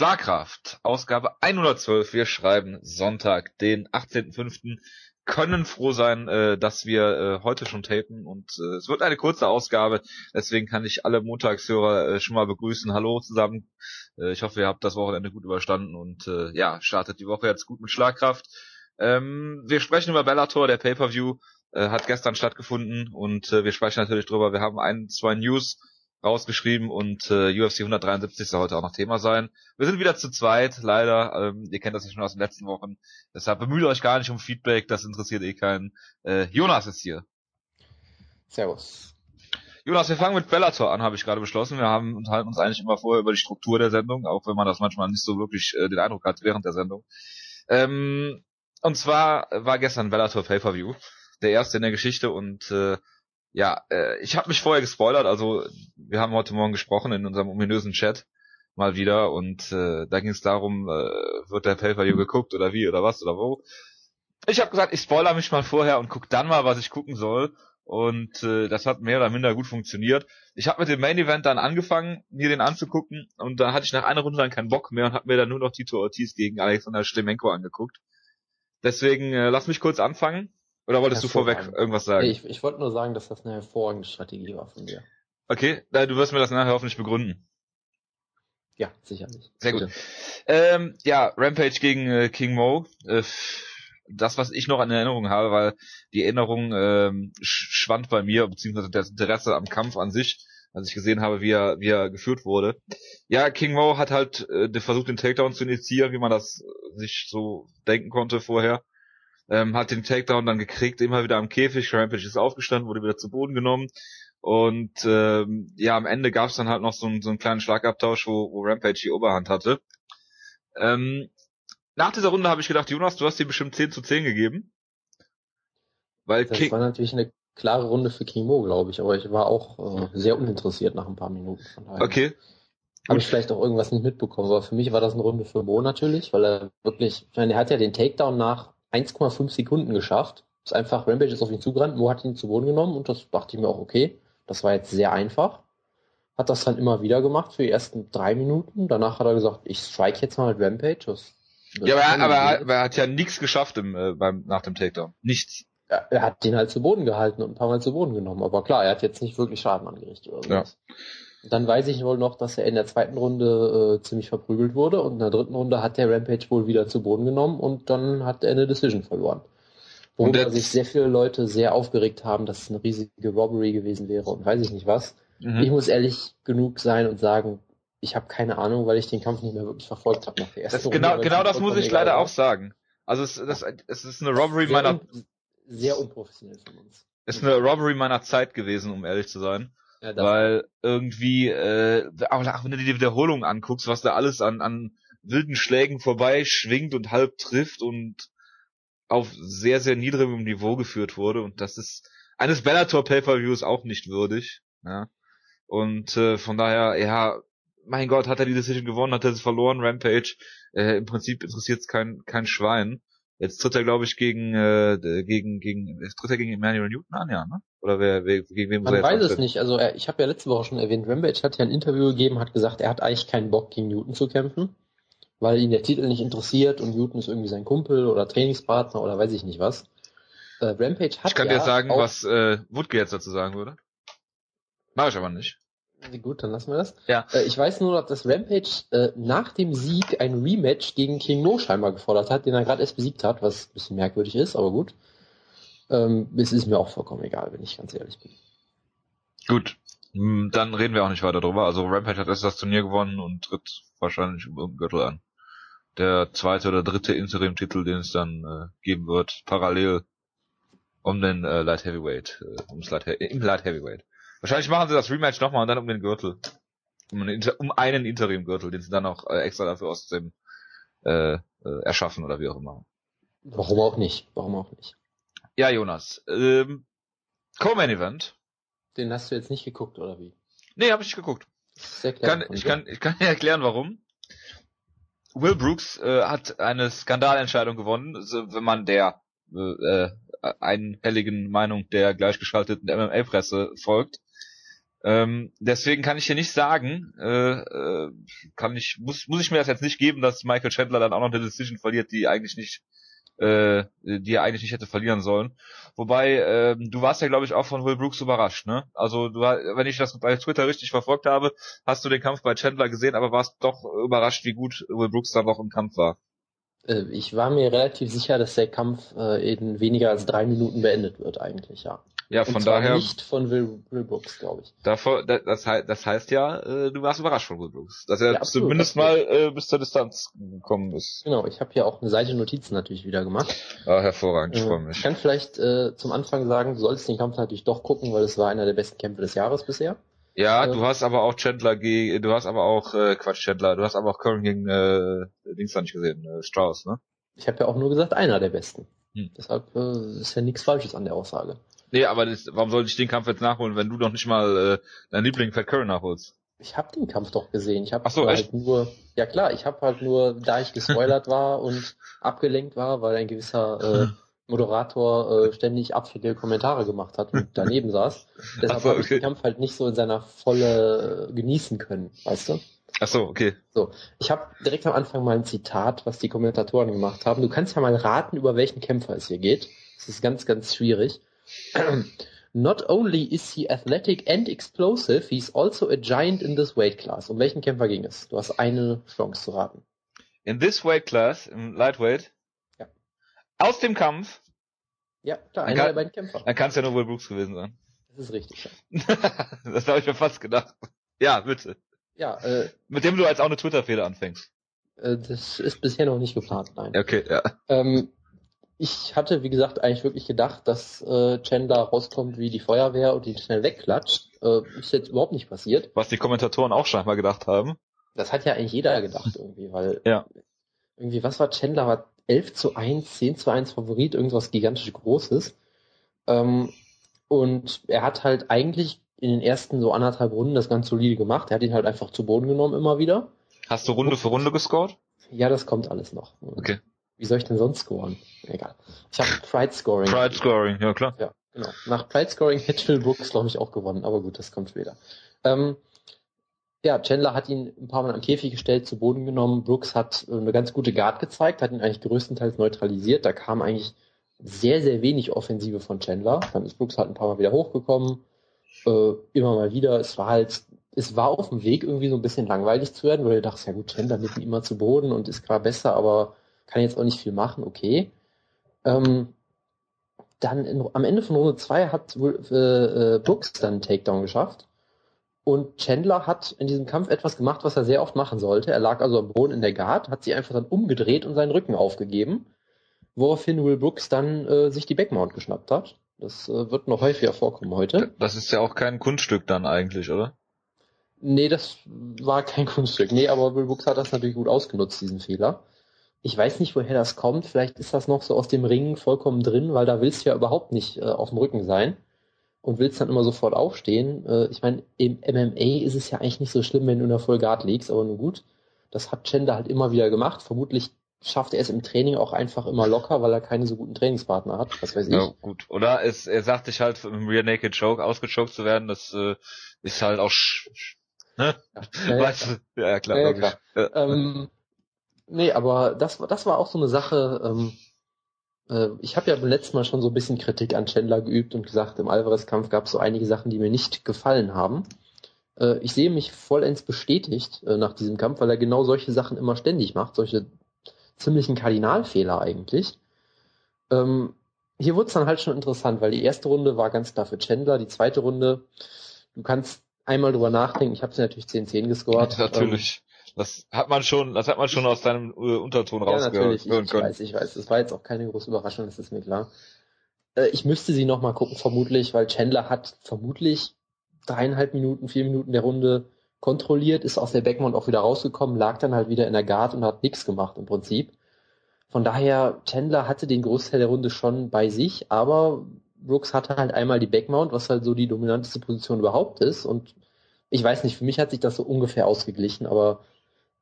Schlagkraft, Ausgabe 112. Wir schreiben Sonntag, den 18.05. Können froh sein, äh, dass wir äh, heute schon tapen und äh, es wird eine kurze Ausgabe. Deswegen kann ich alle Montagshörer äh, schon mal begrüßen. Hallo zusammen. Äh, ich hoffe, ihr habt das Wochenende gut überstanden und äh, ja, startet die Woche jetzt gut mit Schlagkraft. Ähm, wir sprechen über Bellator, der Pay-per-View hat gestern stattgefunden und wir sprechen natürlich drüber. Wir haben ein, zwei News rausgeschrieben und äh, UFC 173 soll heute auch noch Thema sein. Wir sind wieder zu zweit, leider. Ähm, ihr kennt das ja schon aus den letzten Wochen. Deshalb bemüht euch gar nicht um Feedback, das interessiert eh keinen. Äh, Jonas ist hier. Servus. Jonas, wir fangen mit Bellator an, habe ich gerade beschlossen. Wir haben unterhalten uns eigentlich immer vorher über die Struktur der Sendung, auch wenn man das manchmal nicht so wirklich äh, den Eindruck hat während der Sendung. Ähm, und zwar war gestern Bellator Pay-Per-View, der erste in der Geschichte und äh, ja, äh, ich habe mich vorher gespoilert, also wir haben heute Morgen gesprochen in unserem ominösen Chat mal wieder und äh, da ging es darum, äh, wird der Pay-Per-View geguckt oder wie oder was oder wo. Ich habe gesagt, ich spoiler mich mal vorher und guck dann mal, was ich gucken soll und äh, das hat mehr oder minder gut funktioniert. Ich habe mit dem Main Event dann angefangen, mir den anzugucken und da hatte ich nach einer Runde dann keinen Bock mehr und habe mir dann nur noch Tito Ortiz gegen Alexander Stemenko angeguckt. Deswegen äh, lass mich kurz anfangen. Oder wolltest du vorweg irgendwas sagen? Ich, ich wollte nur sagen, dass das eine hervorragende Strategie war von dir. Okay, du wirst mir das nachher hoffentlich begründen. Ja, sicherlich. Sehr gut. Ähm, ja, Rampage gegen äh, King Mo. Äh, das, was ich noch an Erinnerung habe, weil die Erinnerung ähm, schwand bei mir, beziehungsweise das Interesse am Kampf an sich, als ich gesehen habe, wie er, wie er geführt wurde. Ja, King Mo hat halt äh, versucht, den Takedown zu initiieren, wie man das sich so denken konnte vorher ähm, hat den Takedown dann gekriegt, immer wieder am Käfig, Rampage ist aufgestanden, wurde wieder zu Boden genommen und ähm, ja, am Ende gab es dann halt noch so, einen, so einen kleinen Schlagabtausch, wo, wo Rampage die Oberhand hatte. Ähm, nach dieser Runde habe ich gedacht, Jonas, du hast dir bestimmt 10 zu 10 gegeben. Weil das King war natürlich eine klare Runde für Kimo, glaube ich, aber ich war auch äh, sehr uninteressiert nach ein paar Minuten. Okay. Habe ich vielleicht auch irgendwas nicht mitbekommen, aber für mich war das eine Runde für Mo natürlich, weil er wirklich, ich meine, er hat ja den Takedown nach 1,5 Sekunden geschafft. Ist einfach, Rampage ist auf ihn zugerannt, Mo hat ihn zu Boden genommen und das dachte ich mir auch okay. Das war jetzt sehr einfach. Hat das dann immer wieder gemacht für die ersten drei Minuten. Danach hat er gesagt, ich strike jetzt mal mit Rampage. Das, das ja, aber, er, aber, er, aber er hat ja nichts geschafft im, äh, beim, nach dem Takedown. Nichts. Ja, er hat den halt zu Boden gehalten und ein paar Mal zu Boden genommen. Aber klar, er hat jetzt nicht wirklich Schaden angerichtet oder sowas. Ja. Dann weiß ich wohl noch, dass er in der zweiten Runde äh, ziemlich verprügelt wurde und in der dritten Runde hat der Rampage wohl wieder zu Boden genommen und dann hat er eine Decision verloren. Worüber sich sehr viele Leute sehr aufgeregt haben, dass es eine riesige Robbery gewesen wäre und weiß ich nicht was. Mhm. Ich muss ehrlich genug sein und sagen, ich habe keine Ahnung, weil ich den Kampf nicht mehr wirklich verfolgt habe nach der ersten das Genau, genau das muss ich leider war. auch sagen. Also es, das, es ist eine Robbery sehr meiner... Un, sehr unprofessionell von uns. Es ist eine Robbery meiner Zeit gewesen, um ehrlich zu sein. Ja, Weil irgendwie, äh, auch wenn du dir die Wiederholung anguckst, was da alles an, an wilden Schlägen vorbei schwingt und halb trifft und auf sehr, sehr niedrigem Niveau geführt wurde und das ist eines Bellator Pay-Per-Views auch nicht würdig. Ja. Und äh, von daher, ja, mein Gott, hat er die Decision gewonnen, hat er sie verloren, Rampage. Äh, Im Prinzip interessiert es kein, kein Schwein. Jetzt tritt er, glaube ich, gegen, äh, gegen, gegen, jetzt tritt er gegen Emmanuel Newton an, ja, ne? Oder wer, wer gegen wen muss Man er weiß es nicht. Also er, ich habe ja letzte Woche schon erwähnt, Rampage hat ja ein Interview gegeben, hat gesagt, er hat eigentlich keinen Bock gegen Newton zu kämpfen, weil ihn der Titel nicht interessiert und Newton ist irgendwie sein Kumpel oder Trainingspartner oder weiß ich nicht was. Äh, Rampage hat Ich kann ja dir sagen, was äh, Woodke jetzt dazu sagen würde. Mach ich aber nicht. Gut, dann lassen wir das. Ja. Äh, ich weiß nur, dass Rampage äh, nach dem Sieg ein Rematch gegen King Mo scheinbar gefordert hat, den er gerade erst besiegt hat, was ein bisschen merkwürdig ist, aber gut. Ähm, es ist mir auch vollkommen egal, wenn ich ganz ehrlich bin. Gut, hm, dann reden wir auch nicht weiter drüber. Also Rampage hat erst das Turnier gewonnen und tritt wahrscheinlich im Gürtel an. Der zweite oder dritte Interim-Titel, den es dann äh, geben wird, parallel um den äh, Light Heavyweight, äh, ums Light, im Light Heavyweight. Wahrscheinlich machen sie das Rematch nochmal und dann um den Gürtel. Um einen, um einen Interim-Gürtel, den sie dann auch äh, extra dafür aus dem äh, äh, erschaffen oder wie auch immer. Warum auch nicht? Warum auch nicht? Ja, Jonas. Ähm, Co-Main Event. Den hast du jetzt nicht geguckt, oder wie? Nee, habe ich nicht geguckt. Sehr klar. Kann, ich, kann, ich kann dir erklären, warum. Will Brooks äh, hat eine Skandalentscheidung gewonnen, also, wenn man der äh, einhelligen Meinung der gleichgeschalteten MMA-Presse folgt. Ähm, deswegen kann ich dir nicht sagen, äh, äh, kann ich, muss, muss ich mir das jetzt nicht geben, dass Michael Chandler dann auch noch eine Decision verliert, die eigentlich nicht, äh, die er eigentlich nicht hätte verlieren sollen. Wobei, äh, du warst ja, glaube ich, auch von Will Brooks überrascht, ne? Also du, wenn ich das bei Twitter richtig verfolgt habe, hast du den Kampf bei Chandler gesehen, aber warst doch überrascht, wie gut Will Brooks dann noch im Kampf war. Äh, ich war mir relativ sicher, dass der Kampf äh, in weniger als drei Minuten beendet wird, eigentlich, ja. Ja, von daher. Nicht von Will, Will Brooks, glaube ich. Davor, das, das heißt ja, äh, du warst überrascht von Will Brooks, dass er ja, absolut, zumindest absolut. mal äh, bis zur Distanz gekommen ist. Genau, ich habe ja auch eine Seite Notizen natürlich wieder gemacht. Ah, hervorragend, ich äh, freue mich. Ich kann vielleicht äh, zum Anfang sagen, du solltest den Kampf natürlich doch gucken, weil es war einer der besten Kämpfe des Jahres bisher. Ja, äh, du hast aber auch Chandler gegen, du hast aber auch, äh, Quatsch, Chandler, du hast aber auch Curran gegen, äh, Dings da nicht gesehen, äh, Strauss, ne? Ich habe ja auch nur gesagt, einer der besten. Hm. Deshalb äh, ist ja nichts Falsches an der Aussage. Nee, aber das, warum sollte ich den Kampf jetzt nachholen, wenn du doch nicht mal äh, deinen Liebling Fat Curry nachholst? Ich habe den Kampf doch gesehen. Ich habe so, halt echt? nur, ja klar, ich habe halt nur, da ich gespoilert war und abgelenkt war, weil ein gewisser äh, Moderator äh, ständig abfällige Kommentare gemacht hat und daneben saß. Deshalb so, okay. habe ich den Kampf halt nicht so in seiner Volle äh, genießen können, weißt du? Ach so, okay. So, ich habe direkt am Anfang mal ein Zitat, was die Kommentatoren gemacht haben. Du kannst ja mal raten, über welchen Kämpfer es hier geht. Das ist ganz, ganz schwierig. Not only is he athletic and explosive, he's also a giant in this weight class. Um welchen Kämpfer ging es? Du hast eine Chance zu raten. In this weight class, im Lightweight? Ja. Aus dem Kampf? Ja, klar, einer kann, der beiden Kämpfer. Dann kann es ja nur Will Brooks gewesen sein. Das ist richtig. Ja. das habe ich mir fast gedacht. Ja, bitte. Ja, äh, Mit dem du als auch eine Twitter-Fehler anfängst. Äh, das ist bisher noch nicht geplant, nein. Okay, ja. Ähm, ich hatte, wie gesagt, eigentlich wirklich gedacht, dass äh, Chandler rauskommt wie die Feuerwehr und ihn schnell wegklatscht. Äh, ist jetzt überhaupt nicht passiert. Was die Kommentatoren auch scheinbar gedacht haben. Das hat ja eigentlich jeder gedacht irgendwie, weil ja. irgendwie, was war Chandler? War 11 zu 1, 10 zu 1 Favorit, irgendwas gigantisch Großes. Ähm, und er hat halt eigentlich in den ersten so anderthalb Runden das ganz solide gemacht. Er hat ihn halt einfach zu Boden genommen immer wieder. Hast du Runde für Runde gescored? Ja, das kommt alles noch. Okay. Wie soll ich denn sonst scoren? Egal. Ich habe Pride Scoring. Pride Scoring, ja klar. Ja, genau. Nach Pride Scoring hätte Phil Brooks, glaube ich, auch gewonnen, aber gut, das kommt später. Ähm, ja, Chandler hat ihn ein paar Mal am Käfig gestellt, zu Boden genommen. Brooks hat äh, eine ganz gute Guard gezeigt, hat ihn eigentlich größtenteils neutralisiert. Da kam eigentlich sehr, sehr wenig Offensive von Chandler. Dann ist Brooks halt ein paar Mal wieder hochgekommen. Äh, immer mal wieder. Es war halt, es war auf dem Weg irgendwie so ein bisschen langweilig zu werden, weil du dachtest, ja gut, Chandler nimmt ihn immer zu Boden und ist klar besser, aber kann jetzt auch nicht viel machen, okay. Ähm, dann in, am Ende von Runde 2 hat äh, äh, Brooks dann einen Takedown geschafft. Und Chandler hat in diesem Kampf etwas gemacht, was er sehr oft machen sollte. Er lag also am Boden in der Guard, hat sie einfach dann umgedreht und seinen Rücken aufgegeben, woraufhin Will Brooks dann äh, sich die Backmount geschnappt hat. Das äh, wird noch häufiger vorkommen heute. Das ist ja auch kein Kunststück dann eigentlich, oder? Nee, das war kein Kunststück. Nee, aber Will Brooks hat das natürlich gut ausgenutzt, diesen Fehler. Ich weiß nicht, woher das kommt. Vielleicht ist das noch so aus dem Ring vollkommen drin, weil da willst du ja überhaupt nicht äh, auf dem Rücken sein und willst dann immer sofort aufstehen. Äh, ich meine, im MMA ist es ja eigentlich nicht so schlimm, wenn du in der Vollguard liegst, aber nun gut. Das hat Chender halt immer wieder gemacht. Vermutlich schafft er es im Training auch einfach immer locker, weil er keine so guten Trainingspartner hat. Was weiß ich. Ja, gut. Oder es, er sagt sich halt, im Rear Naked Choke ausgechoked zu werden, das äh, ist halt auch sch ne? Ja, weißt du? ja klar. Ja, klar. Ja. Ähm, Nee, aber das, das war auch so eine Sache, ähm, äh, ich habe ja beim letzten Mal schon so ein bisschen Kritik an Chandler geübt und gesagt, im Alvarez-Kampf gab es so einige Sachen, die mir nicht gefallen haben. Äh, ich sehe mich vollends bestätigt äh, nach diesem Kampf, weil er genau solche Sachen immer ständig macht, solche ziemlichen Kardinalfehler eigentlich. Ähm, hier wurde es dann halt schon interessant, weil die erste Runde war ganz klar für Chandler, die zweite Runde, du kannst einmal drüber nachdenken, ich habe sie natürlich 10-10 gescored. natürlich. Das hat man schon, das hat man schon aus deinem äh, Unterton ja, rausgehört. Ich, ich weiß, ich weiß. Das war jetzt auch keine große Überraschung, das ist mir klar. Äh, ich müsste sie nochmal gucken, vermutlich, weil Chandler hat vermutlich dreieinhalb Minuten, vier Minuten der Runde kontrolliert, ist aus der Backmount auch wieder rausgekommen, lag dann halt wieder in der Guard und hat nichts gemacht im Prinzip. Von daher, Chandler hatte den Großteil der Runde schon bei sich, aber Brooks hatte halt einmal die Backmount, was halt so die dominanteste Position überhaupt ist und ich weiß nicht, für mich hat sich das so ungefähr ausgeglichen, aber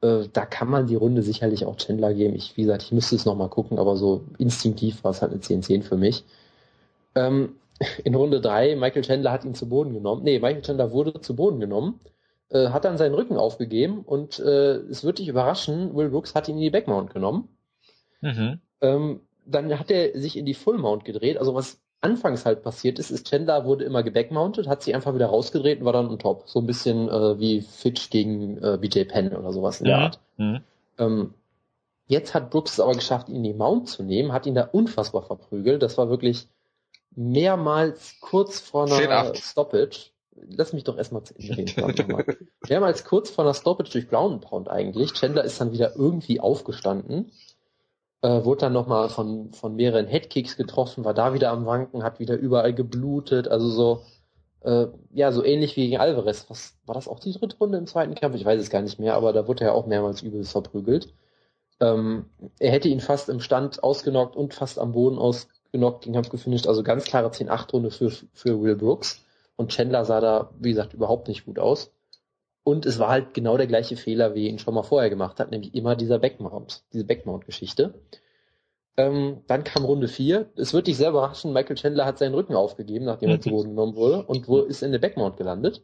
äh, da kann man die Runde sicherlich auch Chandler geben. Ich, wie gesagt, ich müsste es nochmal gucken, aber so instinktiv war es halt eine 10-10 für mich. Ähm, in Runde 3, Michael Chandler hat ihn zu Boden genommen. Nee, Michael Chandler wurde zu Boden genommen, äh, hat dann seinen Rücken aufgegeben und äh, es wird dich überraschen, Will Brooks hat ihn in die Backmount genommen. Mhm. Ähm, dann hat er sich in die Full Mount gedreht. Also was anfangs halt passiert ist, ist Chandler wurde immer gebackmounted, hat sich einfach wieder rausgedreht und war dann on top. So ein bisschen äh, wie Fitch gegen äh, BJ Penn oder sowas in der. Art. Mhm. Ähm, jetzt hat Brooks es aber geschafft, ihn in die Mount zu nehmen, hat ihn da unfassbar verprügelt. Das war wirklich mehrmals kurz vor einer Stoppage. Lass mich doch erstmal zu Ende reden. mehrmals kurz vor einer Stoppage durch Brown Pound eigentlich. Chandler ist dann wieder irgendwie aufgestanden äh, wurde dann nochmal von, von mehreren Headkicks getroffen, war da wieder am Wanken, hat wieder überall geblutet, also so, äh, ja, so ähnlich wie gegen Alvarez. Was, war das auch die dritte Runde im zweiten Kampf? Ich weiß es gar nicht mehr, aber da wurde er auch mehrmals übelst verprügelt. Ähm, er hätte ihn fast im Stand ausgenockt und fast am Boden ausgenockt, den Kampf gefinisht, also ganz klare 10-8-Runde für, für Will Brooks. Und Chandler sah da, wie gesagt, überhaupt nicht gut aus. Und es war halt genau der gleiche Fehler, wie ihn schon mal vorher gemacht hat, nämlich immer dieser Backmount, diese Backmount-Geschichte. Ähm, dann kam Runde 4. Es wird dich sehr überraschen, Michael Chandler hat seinen Rücken aufgegeben, nachdem er zu Boden genommen wurde und wo ist in der Backmount gelandet.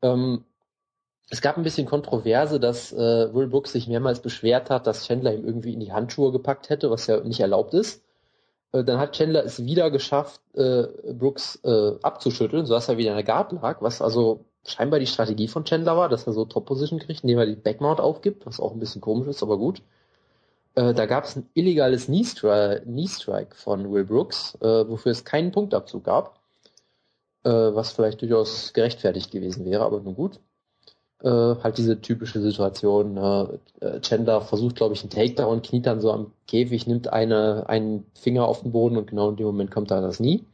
Ähm, es gab ein bisschen Kontroverse, dass äh, Will Brooks sich mehrmals beschwert hat, dass Chandler ihm irgendwie in die Handschuhe gepackt hätte, was ja nicht erlaubt ist. Äh, dann hat Chandler es wieder geschafft, äh, Brooks äh, abzuschütteln, sodass er wieder in der Guard lag, was also scheinbar die Strategie von Chandler war, dass er so Top-Position kriegt, indem er die Backmount aufgibt, was auch ein bisschen komisch ist, aber gut. Äh, da gab es ein illegales Knee-Strike von Will Brooks, äh, wofür es keinen Punktabzug gab, äh, was vielleicht durchaus gerechtfertigt gewesen wäre, aber nun gut. Äh, halt diese typische Situation. Äh, Chandler versucht, glaube ich, einen Takedown, kniet dann so am Käfig, nimmt eine, einen Finger auf den Boden und genau in dem Moment kommt da das Knie.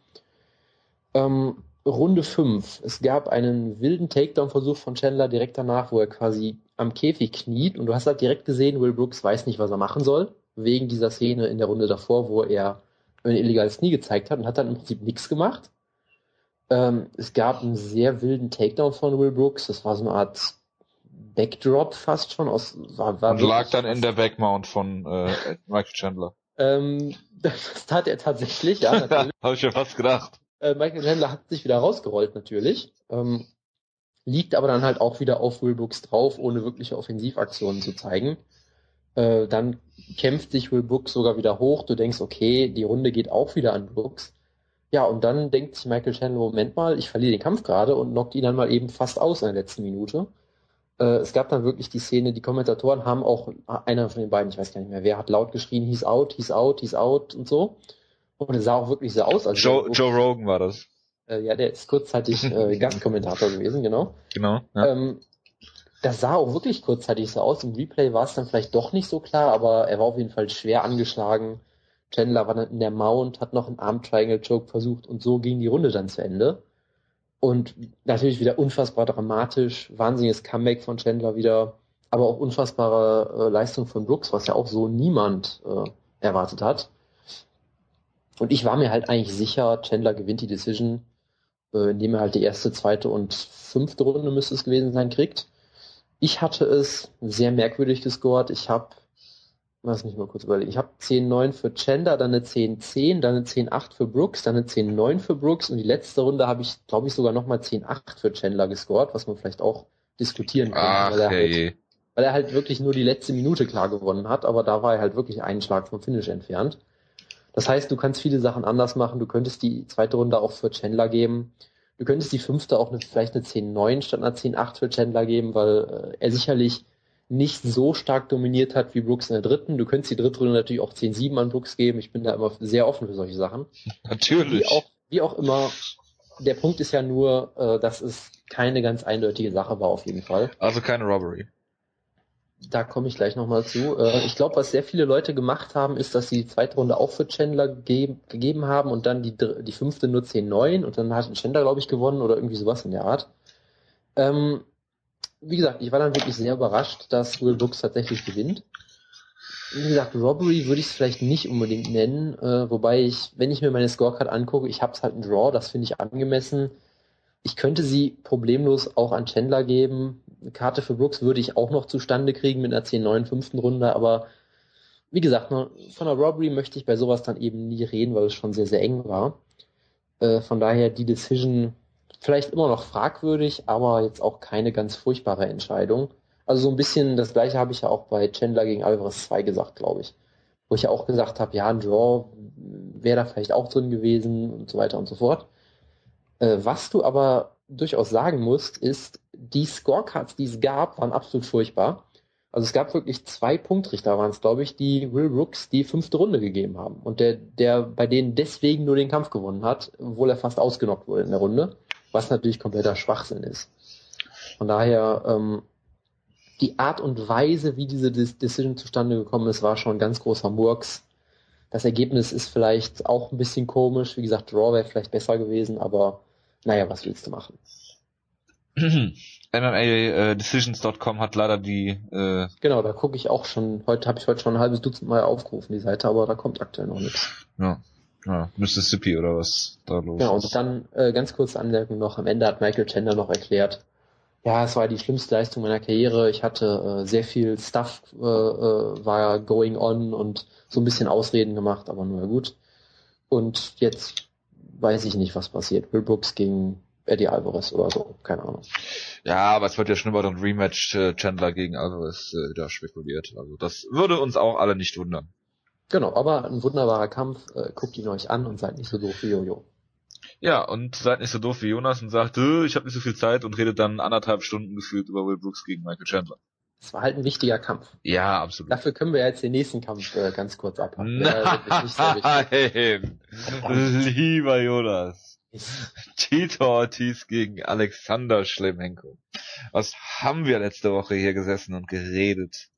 Ähm, Runde 5. Es gab einen wilden Takedown-Versuch von Chandler direkt danach, wo er quasi am Käfig kniet und du hast halt direkt gesehen, Will Brooks weiß nicht, was er machen soll, wegen dieser Szene in der Runde davor, wo er ein illegales Knie gezeigt hat und hat dann im Prinzip nichts gemacht. Ähm, es gab einen sehr wilden Takedown von Will Brooks, das war so eine Art Backdrop fast schon aus. War, war und lag dann in der Backmount von äh, Michael Chandler. Ähm, das tat er tatsächlich, ja. Habe ich ja fast gedacht. Äh, Michael Chandler hat sich wieder rausgerollt natürlich. Ähm, liegt aber dann halt auch wieder auf Will Brooks drauf, ohne wirkliche Offensivaktionen zu zeigen. Äh, dann kämpft sich Will Brooks sogar wieder hoch. Du denkst, okay, die Runde geht auch wieder an Brooks. Ja, und dann denkt sich Michael Chandler, Moment mal, ich verliere den Kampf gerade und knockt ihn dann mal eben fast aus in der letzten Minute. Äh, es gab dann wirklich die Szene, die Kommentatoren haben auch, einer von den beiden, ich weiß gar nicht mehr, wer hat laut geschrien, he's out, he's out, he's out und so. Und es sah auch wirklich so aus. Als Joe, Joe Rogan war das. Äh, ja, der ist kurzzeitig äh, Gastkommentator gewesen, genau. Genau. Ja. Ähm, das sah auch wirklich kurzzeitig so aus. Im Replay war es dann vielleicht doch nicht so klar, aber er war auf jeden Fall schwer angeschlagen. Chandler war dann in der Mount, hat noch einen Arm Triangle Choke versucht und so ging die Runde dann zu Ende. Und natürlich wieder unfassbar dramatisch, wahnsinniges Comeback von Chandler wieder, aber auch unfassbare äh, Leistung von Brooks, was ja auch so niemand äh, erwartet hat. Und ich war mir halt eigentlich sicher, Chandler gewinnt die Decision, äh, indem er halt die erste, zweite und fünfte Runde müsste es gewesen sein, kriegt. Ich hatte es sehr merkwürdig gescored. Ich habe, lass mich mal kurz überlegen, ich habe 10-9 für Chandler, dann eine 10-10, dann eine 10-8 für Brooks, dann eine 10-9 für Brooks und die letzte Runde habe ich, glaube ich, sogar nochmal 10-8 für Chandler gescored, was man vielleicht auch diskutieren kann. Ach, weil, er halt, weil er halt wirklich nur die letzte Minute klar gewonnen hat, aber da war er halt wirklich einen Schlag vom Finish entfernt. Das heißt, du kannst viele Sachen anders machen. Du könntest die zweite Runde auch für Chandler geben. Du könntest die fünfte auch eine, vielleicht eine 10-9 statt einer 10-8 für Chandler geben, weil äh, er sicherlich nicht so stark dominiert hat wie Brooks in der dritten. Du könntest die dritte Runde natürlich auch 10-7 an Brooks geben. Ich bin da immer sehr offen für solche Sachen. Natürlich. Wie auch, wie auch immer, der Punkt ist ja nur, äh, dass es keine ganz eindeutige Sache war auf jeden Fall. Also keine Robbery da komme ich gleich nochmal zu. Äh, ich glaube, was sehr viele Leute gemacht haben, ist, dass sie die zweite Runde auch für Chandler ge gegeben haben und dann die, die fünfte nur 10-9 und dann hat Chandler, glaube ich, gewonnen oder irgendwie sowas in der Art. Ähm, wie gesagt, ich war dann wirklich sehr überrascht, dass Will Brooks tatsächlich gewinnt. Wie gesagt, Robbery würde ich es vielleicht nicht unbedingt nennen, äh, wobei ich, wenn ich mir meine Scorecard angucke, ich habe es halt ein Draw, das finde ich angemessen. Ich könnte sie problemlos auch an Chandler geben. Karte für Brooks würde ich auch noch zustande kriegen mit einer 10-9 fünften Runde, aber wie gesagt, von einer Robbery möchte ich bei sowas dann eben nie reden, weil es schon sehr, sehr eng war. Äh, von daher die Decision vielleicht immer noch fragwürdig, aber jetzt auch keine ganz furchtbare Entscheidung. Also so ein bisschen das gleiche habe ich ja auch bei Chandler gegen Alvarez 2 gesagt, glaube ich. Wo ich ja auch gesagt habe, ja, ein Draw wäre da vielleicht auch drin gewesen und so weiter und so fort. Äh, was du aber durchaus sagen musst, ist, die Scorecards, die es gab, waren absolut furchtbar. Also es gab wirklich zwei Punktrichter, waren es, glaube ich, die Will Brooks die fünfte Runde gegeben haben. Und der, der bei denen deswegen nur den Kampf gewonnen hat, obwohl er fast ausgenockt wurde in der Runde, was natürlich kompletter Schwachsinn ist. Von daher, ähm, die Art und Weise, wie diese Decision zustande gekommen ist, war schon ein ganz großer Murks. Das Ergebnis ist vielleicht auch ein bisschen komisch. Wie gesagt, Draw wäre vielleicht besser gewesen, aber naja, was willst du machen? MMADecisions.com äh, hat leider die. Äh genau, da gucke ich auch schon. Heute habe ich heute schon ein halbes Dutzend Mal aufgerufen die Seite, aber da kommt aktuell noch nichts. Ja. ja, Mississippi oder was da los Genau, und dann äh, ganz kurze Anmerkung noch. Am Ende hat Michael Chandler noch erklärt, ja, es war die schlimmste Leistung meiner Karriere. Ich hatte äh, sehr viel Stuff äh, äh, war going on und so ein bisschen Ausreden gemacht, aber nur gut. Und jetzt weiß ich nicht, was passiert. Will Brooks gegen Eddie Alvarez oder so, keine Ahnung. Ja, aber es wird ja schon über den Rematch äh, Chandler gegen Alvarez äh, wieder spekuliert. Also das würde uns auch alle nicht wundern. Genau, aber ein wunderbarer Kampf. Äh, guckt ihn euch an und seid nicht so doof wie Jojo. Ja, und seid nicht so doof wie Jonas und sagt, äh, ich habe nicht so viel Zeit und redet dann anderthalb Stunden gefühlt über Will Brooks gegen Michael Chandler. Es war halt ein wichtiger Kampf. Ja, absolut. Dafür können wir jetzt den nächsten Kampf äh, ganz kurz abhaken. Nein, lieber Jonas. Tito Ortiz gegen Alexander Schlemenko. Was haben wir letzte Woche hier gesessen und geredet?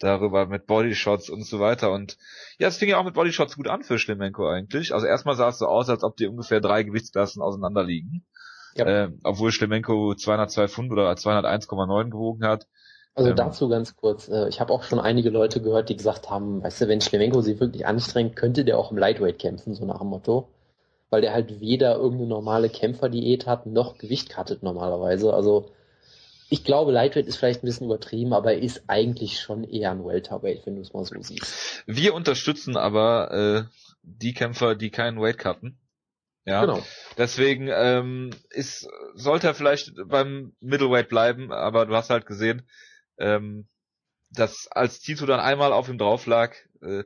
Darüber mit Bodyshots und so weiter. Und ja, es fing ja auch mit Bodyshots gut an für Schlemenko eigentlich. Also erstmal sah es so aus, als ob die ungefähr drei Gewichtsklassen auseinander liegen. Ja. Äh, obwohl Schlemenko 202 Pfund oder 201,9 gewogen hat. Also ähm, dazu ganz kurz. Äh, ich habe auch schon einige Leute gehört, die gesagt haben, weißt du, wenn Schlemenko sich wirklich anstrengt, könnte der auch im Lightweight kämpfen, so nach dem Motto. Weil der halt weder irgendeine normale Kämpferdiät hat, noch Gewicht cuttet normalerweise. Also ich glaube, Lightweight ist vielleicht ein bisschen übertrieben, aber er ist eigentlich schon eher ein Welterweight, wenn du es mal so siehst. Wir unterstützen aber äh, die Kämpfer, die keinen Weight cutten. Ja, genau. Deswegen ähm, ist, sollte er vielleicht beim Middleweight bleiben, aber du hast halt gesehen, ähm, dass als Tito dann einmal auf ihm drauf lag, äh,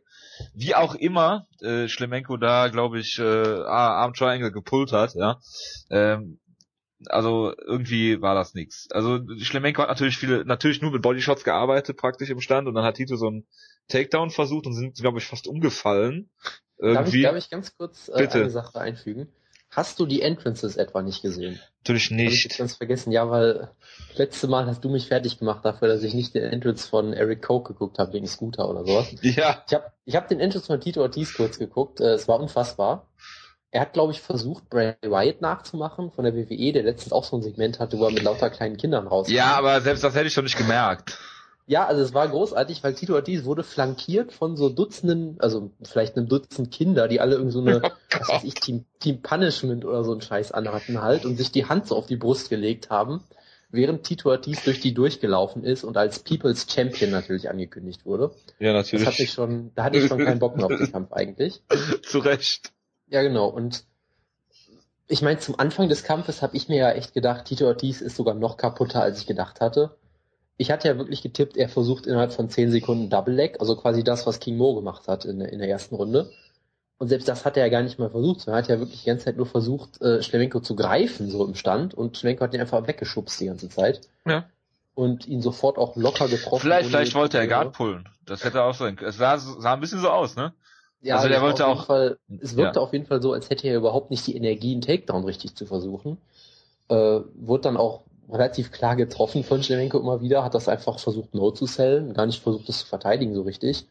wie auch immer, äh, Schlemenko da, glaube ich, äh, Arm Triangle gepullt hat, ja. Ähm, also irgendwie war das nix. Also Schlemenko hat natürlich viele, natürlich nur mit Bodyshots gearbeitet, praktisch im Stand, und dann hat Tito so einen Takedown versucht und sind, glaube ich, fast umgefallen. Irgendwie. Darf ich, darf ich ganz kurz äh, eine Sache einfügen? Hast du die Entrances etwa nicht gesehen? Natürlich nicht. Hab ich ganz vergessen, ja, weil letzte Mal hast du mich fertig gemacht dafür, dass ich nicht den Entrance von Eric Coke geguckt habe wegen Scooter oder sowas. Ja. Ich habe ich hab den Entrance von Tito Ortiz kurz geguckt. Äh, es war unfassbar. Er hat, glaube ich, versucht, Bray Wyatt nachzumachen von der WWE, der letztens auch so ein Segment hatte, wo er mit lauter kleinen Kindern rauskam. Ja, aber selbst das hätte ich schon nicht gemerkt. Ja, also es war großartig, weil Tito Ortiz wurde flankiert von so Dutzenden, also vielleicht einem Dutzend Kinder, die alle irgendwie so eine, oh was weiß ich, Team, Team Punishment oder so einen Scheiß anhatten halt und sich die Hand so auf die Brust gelegt haben, während Tito Ortiz durch die durchgelaufen ist und als People's Champion natürlich angekündigt wurde. Ja, natürlich. Das hatte ich schon, da hatte ich schon keinen Bock mehr auf den Kampf eigentlich. Zu Recht. Ja, genau. Und ich meine, zum Anfang des Kampfes habe ich mir ja echt gedacht, Tito Ortiz ist sogar noch kaputter, als ich gedacht hatte ich hatte ja wirklich getippt, er versucht innerhalb von 10 Sekunden Double Leg, also quasi das, was King Mo gemacht hat in, in der ersten Runde. Und selbst das hat er ja gar nicht mal versucht, er hat ja wirklich die ganze Zeit nur versucht, äh, Schlemenko zu greifen, so im Stand, und Schlemenko hat ihn einfach weggeschubst die ganze Zeit. Ja. Und ihn sofort auch locker getroffen. Vielleicht, vielleicht wollte er Guard pullen. Das hätte auch sein können. Es sah, sah ein bisschen so aus, ne? Ja, also der wollte auch. Fall, es wirkte ja. auf jeden Fall so, als hätte er überhaupt nicht die Energie, einen Takedown richtig zu versuchen. Äh, wurde dann auch relativ klar getroffen von Schlemenko immer wieder, hat das einfach versucht no zu sellen, gar nicht versucht das zu verteidigen so richtig.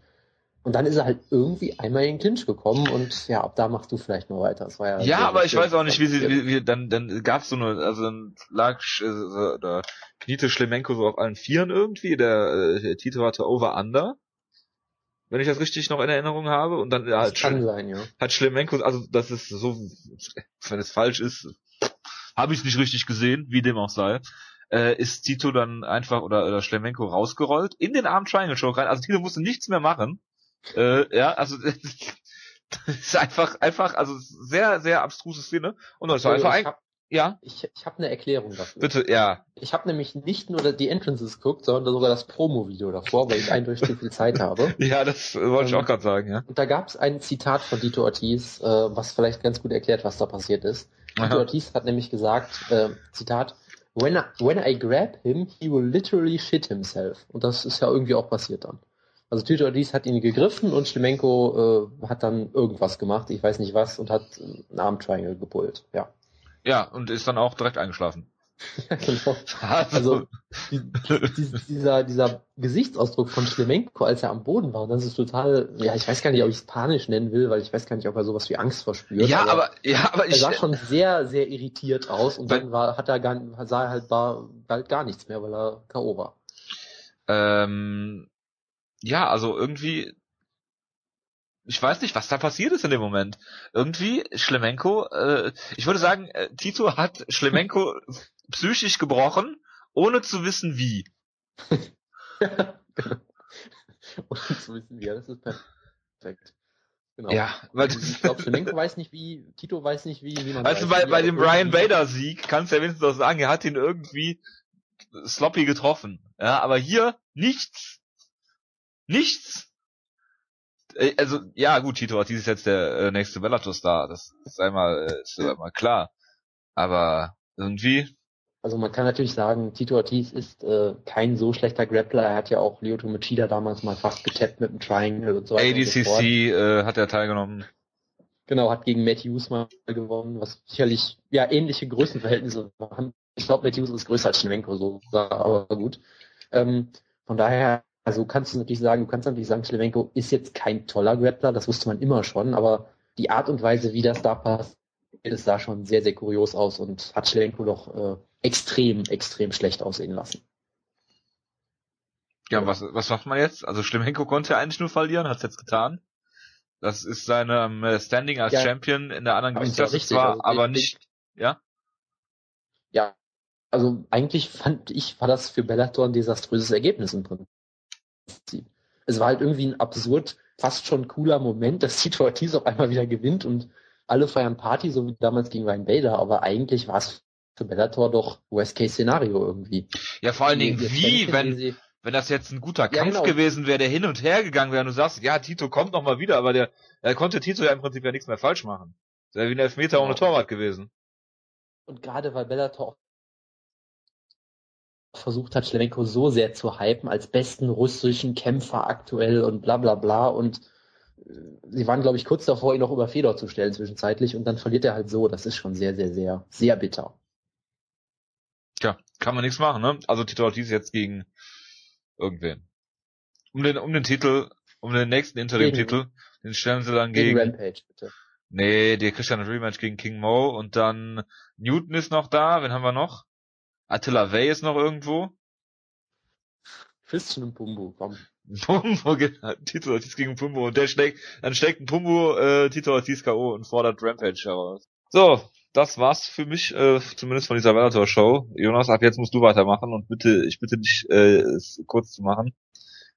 Und dann ist er halt irgendwie einmal in den Clinch gekommen und ja, ab da machst du vielleicht mal weiter. Das war ja, ja aber ich weiß auch nicht, wie sie, wie, wie dann, dann gab's so eine, also dann lag, äh, da kniete Schlemenko so auf allen Vieren irgendwie, der, äh, Tito hatte Over-Under wenn ich das richtig noch in Erinnerung habe. Und dann das hat, kann sein, ja. hat Schlemenko, also das ist so, wenn es falsch ist, habe ich nicht richtig gesehen, wie dem auch sei. Äh, ist Tito dann einfach oder, oder Schlemenko rausgerollt in den Arm Triangle Choke rein. Also Tito musste nichts mehr machen. Äh, ja, also Das ist einfach, einfach, also sehr, sehr abstruse Szene. Und das war einfach ich ein, ja, Ich, ich habe eine Erklärung dafür. bitte, ja. Ich habe nämlich nicht nur die Entrances geguckt, sondern sogar das Promo-Video davor, weil ich eindeutig zu viel Zeit habe. Ja, das wollte ich Ähm, auch gerade sagen, ja. Und da gab es ein Zitat von Dito Ortiz, äh, was vielleicht ganz gut erklärt, was da passiert ist. Aha. Ortiz hat nämlich gesagt, äh, Zitat, when I, when I grab him, he will literally shit himself. Und das ist ja irgendwie auch passiert dann. Also Dito Ortiz hat ihn gegriffen und Schlemenko äh, hat dann irgendwas gemacht, ich weiß nicht was, und hat einen Arm-Triangle gepullt. Ja. Ja, und ist dann auch direkt eingeschlafen. Ja genau. Also die, die, dieser, dieser Gesichtsausdruck von Schlemenko, als er am Boden war, das ist total, ja, ich weiß gar nicht, ob ich es panisch nennen will, weil ich weiß gar nicht, ob er sowas wie Angst verspürt. ja, aber, ja, aber er ich, sah schon sehr, sehr irritiert aus und dann war, hat er gar, sah er halt bar, bald gar nichts mehr, weil er K.O. war. ähm, ja, also irgendwie, ich weiß nicht, was da passiert ist in dem Moment. Irgendwie, Schlemenko, äh, ich würde sagen, äh, Tito hat Schlemenko psychisch gebrochen, ohne zu wissen wie. und zu wissen wir, das ist perfekt. Genau. Ja, weil Also ich glaube, Schlemenko weiß nicht wie, Tito weiß nicht wie, wie man Also weiß, bei, wie bei dem Brian Bader Sieg kannst du ja wenigstens auch sagen, er hat ihn irgendwie sloppy getroffen. Ja, aber hier nichts. Nichts. Äh, Also, ja, gut, Tito Ortiz ist jetzt der äh, nächste Bellator-Star. Das ist einmal, äh, ist einmal klar. Aber irgendwie, Also man kann natürlich sagen, Tito Ortiz ist äh, kein so schlechter Grappler. Er hat ja auch Lyoto Machida damals mal fast getappt mit dem Triangle und so weiter. ADCC äh, hat er teilgenommen. Genau, hat gegen Matthews mal gewonnen, was sicherlich ja ähnliche Größenverhältnisse waren. Ich glaube, Matthews ist größer als Schlemenko, so, aber gut. Ähm, von daher, also kannst du natürlich sagen, du kannst natürlich sagen, Schlemenko ist jetzt kein toller Grappler, das wusste man immer schon, aber die Art und Weise, wie das da passt, das sah schon sehr, sehr kurios aus und hat Schlemenko doch äh, extrem, extrem schlecht aussehen lassen. Ja, was, was macht man jetzt? Also Schlemenko konnte ja eigentlich nur verlieren, hat's jetzt getan. Das ist seine ähm, Standing als Ja. Champion in der anderen Gewichtsklasse zwar, also aber nicht, ja? Ja, also eigentlich fand ich, war das für Bellator ein desaströses Ergebnis im Prinzip. Es war halt irgendwie ein absurd, fast schon cooler Moment, dass Tito Ortiz auf einmal wieder gewinnt und alle feiern Party, so wie damals gegen Ryan Bader, aber eigentlich war es Bellator doch Worst-Case-Szenario irgendwie. Ja, vor allen Dingen, wie, wenn, wenn das jetzt ein guter Ja, Kampf genau. gewesen wäre, der hin und her gegangen wäre und du sagst, ja, Tito kommt noch mal wieder, aber der, er konnte Tito ja im Prinzip ja nichts mehr falsch machen. Das wäre wie ein Elfmeter Genau. ohne Torwart gewesen. Und gerade weil Bellator versucht hat, Schlemenko so sehr zu hypen als besten russischen Kämpfer aktuell und bla bla bla und äh, sie waren, glaube ich, kurz davor, ihn noch über Fedor zu stellen zwischenzeitlich und dann verliert er halt so. Das ist schon sehr, sehr, sehr, sehr bitter. Kann man nichts machen, ne? Also Tito Ortiz jetzt gegen irgendwen. Um den, um den Titel, um den nächsten Interim-Titel, den stellen sie dann Gegen gegen, Rampage, bitte. nee, der Christian Rematch gegen King Mo und dann Newton ist noch da, wen haben wir noch? Attila Vey ist noch irgendwo. Christian und Pumbu, komm. Pumbo geht, Tito Ortiz gegen Pumbo und der schlägt, dann schlägt ein Pumbo äh, Tito Ortiz K.O. und fordert Rampage heraus. So, das war's für mich, äh, zumindest von dieser Bellator Show. Jonas, ab jetzt musst du weitermachen und bitte, ich bitte dich, äh, es kurz zu machen.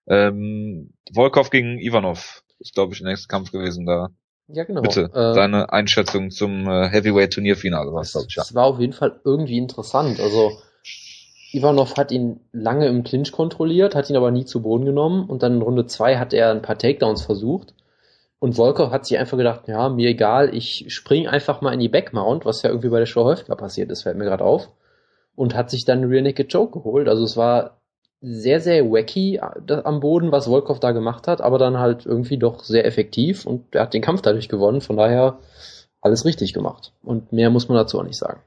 Ähm, Volkov gegen Ivanov ist, glaube ich, der nächste Kampf gewesen da. Ja, genau. Bitte, Äh, deine Einschätzung zum äh, Heavyweight Turnierfinale war's, glaube ich, ja. Das war auf jeden Fall irgendwie interessant. Also Ivanov hat ihn lange im Clinch kontrolliert, hat ihn aber nie zu Boden genommen und dann in Runde zwei hat er ein paar Takedowns versucht und Volkov hat sich einfach gedacht, ja, mir egal, ich spring einfach mal in die Backmount, was ja irgendwie bei der Show häufiger passiert ist, fällt mir gerade auf und hat sich dann Rear Naked Choke geholt. Also es war sehr, sehr wacky äh, am Boden, was Volkov da gemacht hat, aber dann halt irgendwie doch sehr effektiv und er hat den Kampf dadurch gewonnen, von daher alles richtig gemacht. Und mehr muss man dazu auch nicht sagen.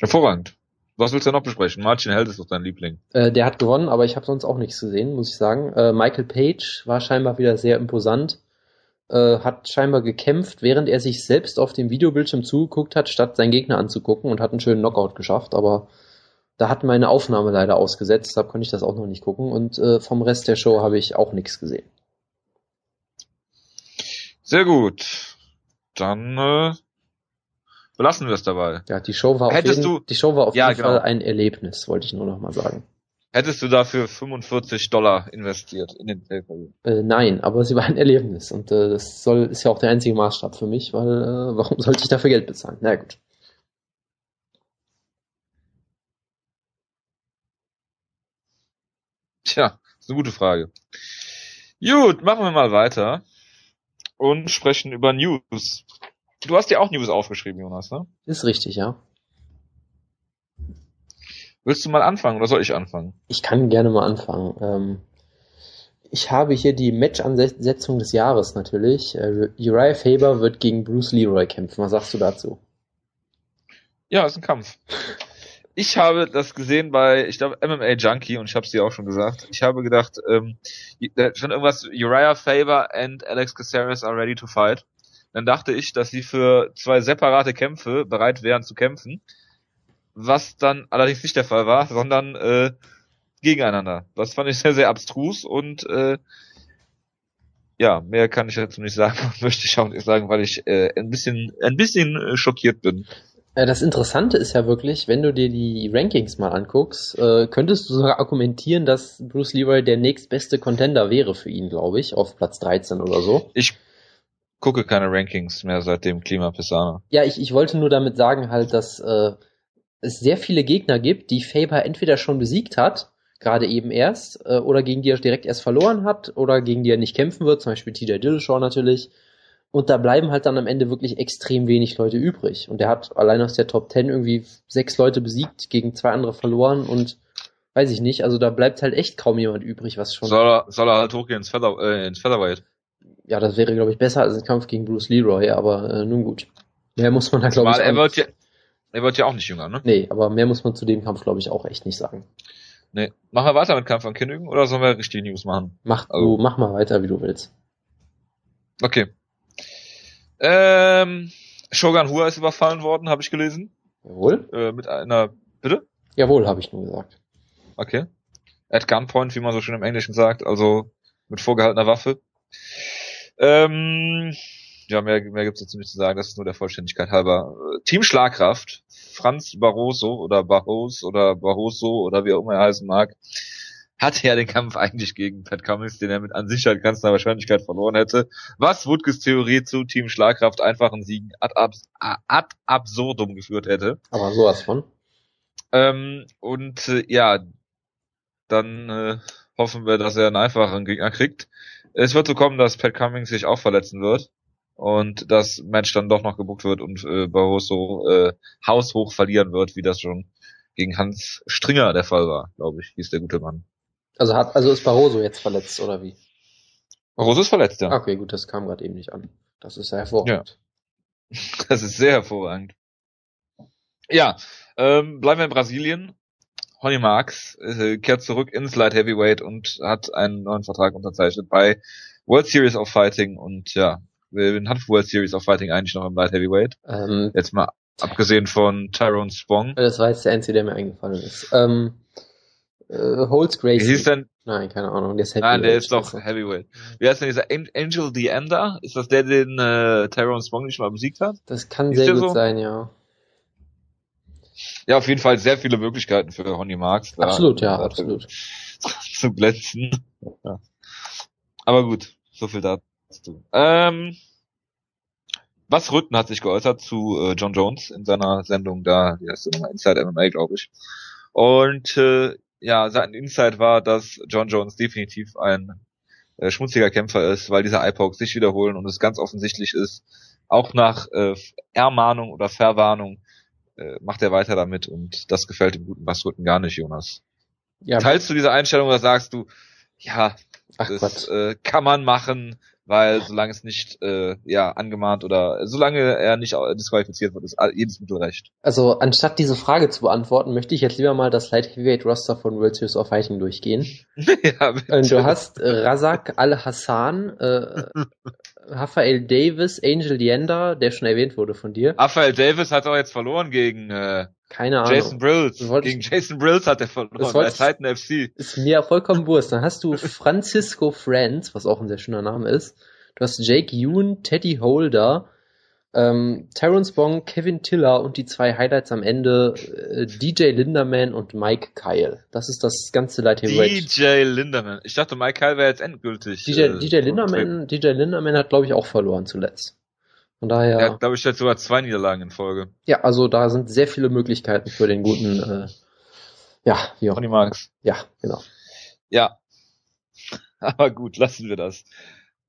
Hervorragend. Was willst du noch besprechen? Martin Held ist doch dein Liebling. Äh, der hat gewonnen, aber ich habe sonst auch nichts gesehen, muss ich sagen. Äh, Michael Page war scheinbar wieder sehr imposant, äh, hat scheinbar gekämpft, während er sich selbst auf dem Videobildschirm zugeguckt hat, statt seinen Gegner anzugucken und hat einen schönen Knockout geschafft, aber da hat meine Aufnahme leider ausgesetzt, deshalb konnte ich das auch noch nicht gucken und äh, vom Rest der Show habe ich auch nichts gesehen. Sehr gut. Dann äh, belassen wir es dabei. Ja, die Show war auf Hättest jeden, du- die Show war auf Ja, jeden genau. Fall ein Erlebnis, wollte ich nur noch mal sagen. Hättest du dafür 45 Dollar investiert in den pay äh, Nein, aber sie war ein Erlebnis und äh, das soll ist ja auch der einzige Maßstab für mich, weil äh, warum sollte ich dafür Geld bezahlen? Na gut. Tja, ist eine gute Frage. Gut, machen wir mal weiter und sprechen über News. Du hast ja auch News aufgeschrieben, Jonas, ne? Ist richtig, ja. Willst du mal anfangen oder soll ich anfangen? Ich kann gerne mal anfangen. Ähm, ich habe hier die Match-Ansetzung des Jahres natürlich. Äh, Uriah Faber wird gegen Bruce Leroy kämpfen. Was sagst du dazu? Ja, ist ein Kampf. Ich habe das gesehen bei, ich glaube, MMA Junkie und ich habe es dir auch schon gesagt. Ich habe gedacht, ähm, schon irgendwas, Uriah Faber and Alex Caceres are ready to fight. Dann dachte ich, dass sie für zwei separate Kämpfe bereit wären zu kämpfen was dann allerdings nicht der Fall war, sondern äh, gegeneinander. Das fand ich sehr, sehr abstrus und äh, ja, mehr kann ich dazu nicht sagen, möchte ich auch nicht sagen, weil ich äh, ein bisschen, ein bisschen äh, schockiert bin. Äh, das Interessante ist ja wirklich, wenn du dir die Rankings mal anguckst, äh, könntest du sogar argumentieren, dass Bruce Leroy der nächstbeste Contender wäre für ihn, glaube ich, auf Platz 13 oder so. Ich gucke keine Rankings mehr seit dem Klima Pisana. Ja, ich, ich wollte nur damit sagen halt, dass äh, es sehr viele Gegner gibt, die Faber entweder schon besiegt hat, gerade eben erst, äh, oder gegen die er direkt erst verloren hat, oder gegen die er nicht kämpfen wird, zum Beispiel TJ Dillashaw natürlich. Und da bleiben halt dann am Ende wirklich extrem wenig Leute übrig. Und er hat allein aus der Top 10 irgendwie sechs Leute besiegt, gegen zwei andere verloren und weiß ich nicht, also da bleibt halt echt kaum jemand übrig, was schon. Soll er, soll er halt hochgehen ins, Feather, äh, ins Featherweight? Ja, das wäre, glaube ich, besser als ein Kampf gegen Bruce Leroy, aber äh, nun gut. Mehr muss man da, glaube ich. Er wird, ja, er wird ja auch nicht jünger, ne? Nee, aber mehr muss man zu dem Kampf, glaube ich, auch echt nicht sagen. Nee. Machen wir weiter mit Kampf an Kündigen oder sollen wir richtig News machen? Mach, also. du, mach mal weiter, wie du willst. Okay. Ähm, Shogun Hua ist überfallen worden, habe ich gelesen. Jawohl. Äh, mit einer, bitte? Jawohl, habe ich nur gesagt. Okay. At Gunpoint, wie man so schön im Englischen sagt, also mit vorgehaltener Waffe. Ähm, ja, mehr, mehr gibt's dazu nicht zu sagen, das ist nur der Vollständigkeit halber. Team Schlagkraft, Franz Barroso oder Barros oder Barroso oder wie auch immer er heißen mag, hatte ja den Kampf eigentlich gegen Pat Cummings, den er mit an Sicherheit ganzer Wahrscheinlichkeit verloren hätte. Was Woodkes Theorie zu Team Schlagkraft einfachen Siegen ad, abs ad absurdum geführt hätte. Aber sowas von. Ähm, und äh, ja, dann äh, hoffen wir, dass er einen einfachen Gegner kriegt. Es wird so kommen, dass Pat Cummings sich auch verletzen wird und das Match dann doch noch gebucht wird und äh, Barroso äh, haushoch verlieren wird, wie das schon gegen Hans Stringer der Fall war, glaube ich, hieß der gute Mann. Also hat also ist Barroso jetzt verletzt oder wie? Barroso ist verletzt, ja. Okay, gut, das kam gerade eben nicht an. Das ist ja hervorragend. Ja. Das ist sehr hervorragend. Ja, ähm, bleiben wir in Brasilien. Honey Marks äh, kehrt zurück ins Light Heavyweight und hat einen neuen Vertrag unterzeichnet bei World Series of Fighting und ja, Wen hat World Series of Fighting eigentlich noch im Light Heavyweight? Ähm, jetzt mal abgesehen von Tyrone Spong. Das war jetzt der einzige, der mir eingefallen ist. Ähm, äh, Holtz Gracie. Wie hieß denn? Nein, keine Ahnung. Der ist Heavyweight. Nein, der ist doch Heavyweight. Wie heißt denn dieser Angel the Ender? Ist das der, den äh, Tyrone Spong nicht mal besiegt hat? Das kann ist sehr gut so? sein, ja. Ja, auf jeden Fall sehr viele Möglichkeiten für Honey Marks. Absolut, ja, absolut. Zu glänzen. Ja. Aber gut, so viel dazu. Ähm, was Rütten hat sich geäußert zu äh, John Jones in seiner Sendung da, die heißt nochmal Inside MMA, glaube ich. Und äh, ja, sein Insight war, dass John Jones definitiv ein äh, schmutziger Kämpfer ist, weil diese IPOCs sich wiederholen und es ganz offensichtlich ist, auch nach äh, Ermahnung oder Verwarnung äh, macht er weiter damit und das gefällt dem guten Bassrütten gar nicht, Jonas. Ja, Teilst du diese Einstellung oder sagst du, ja, Ach, das äh, kann man machen, weil solange es nicht äh, ja angemahnt oder solange er nicht disqualifiziert wird, ist jedes Mittel recht. Also anstatt diese Frage zu beantworten, möchte ich jetzt lieber mal das Light Heavyweight Roster von World Series of Fighting durchgehen. ja, bitte. Und du hast äh, Razak Al Hassan, äh, Rafael Davis, Angel Dienda, der schon erwähnt wurde von dir. Rafael Davis hat auch jetzt verloren gegen äh, keine Ahnung. Jason Brills. Gegen Jason Brills hat er verloren bei Titan FC. Ist mir vollkommen Wurst. Dann hast du Francisco Friends, was auch ein sehr schöner Name ist. Du hast Jake Yoon, Teddy Holder, Ähm, Terence Bong, Kevin Tiller und die zwei Highlights am Ende, äh, DJ Linderman und Mike Kyle. Das ist das ganze Light Heavyweight. DJ Linderman. Ich dachte, Mike Kyle wäre jetzt endgültig. DJ, äh, DJ Linderman, DJ Linderman hat, glaube ich, auch verloren zuletzt. Von daher. Er hat, glaube ich, jetzt sogar zwei Niederlagen in Folge. Ja, also da sind sehr viele Möglichkeiten für den guten, äh, ja, wie auch. Tony Marks. Ja, genau. Ja. Aber gut, lassen wir das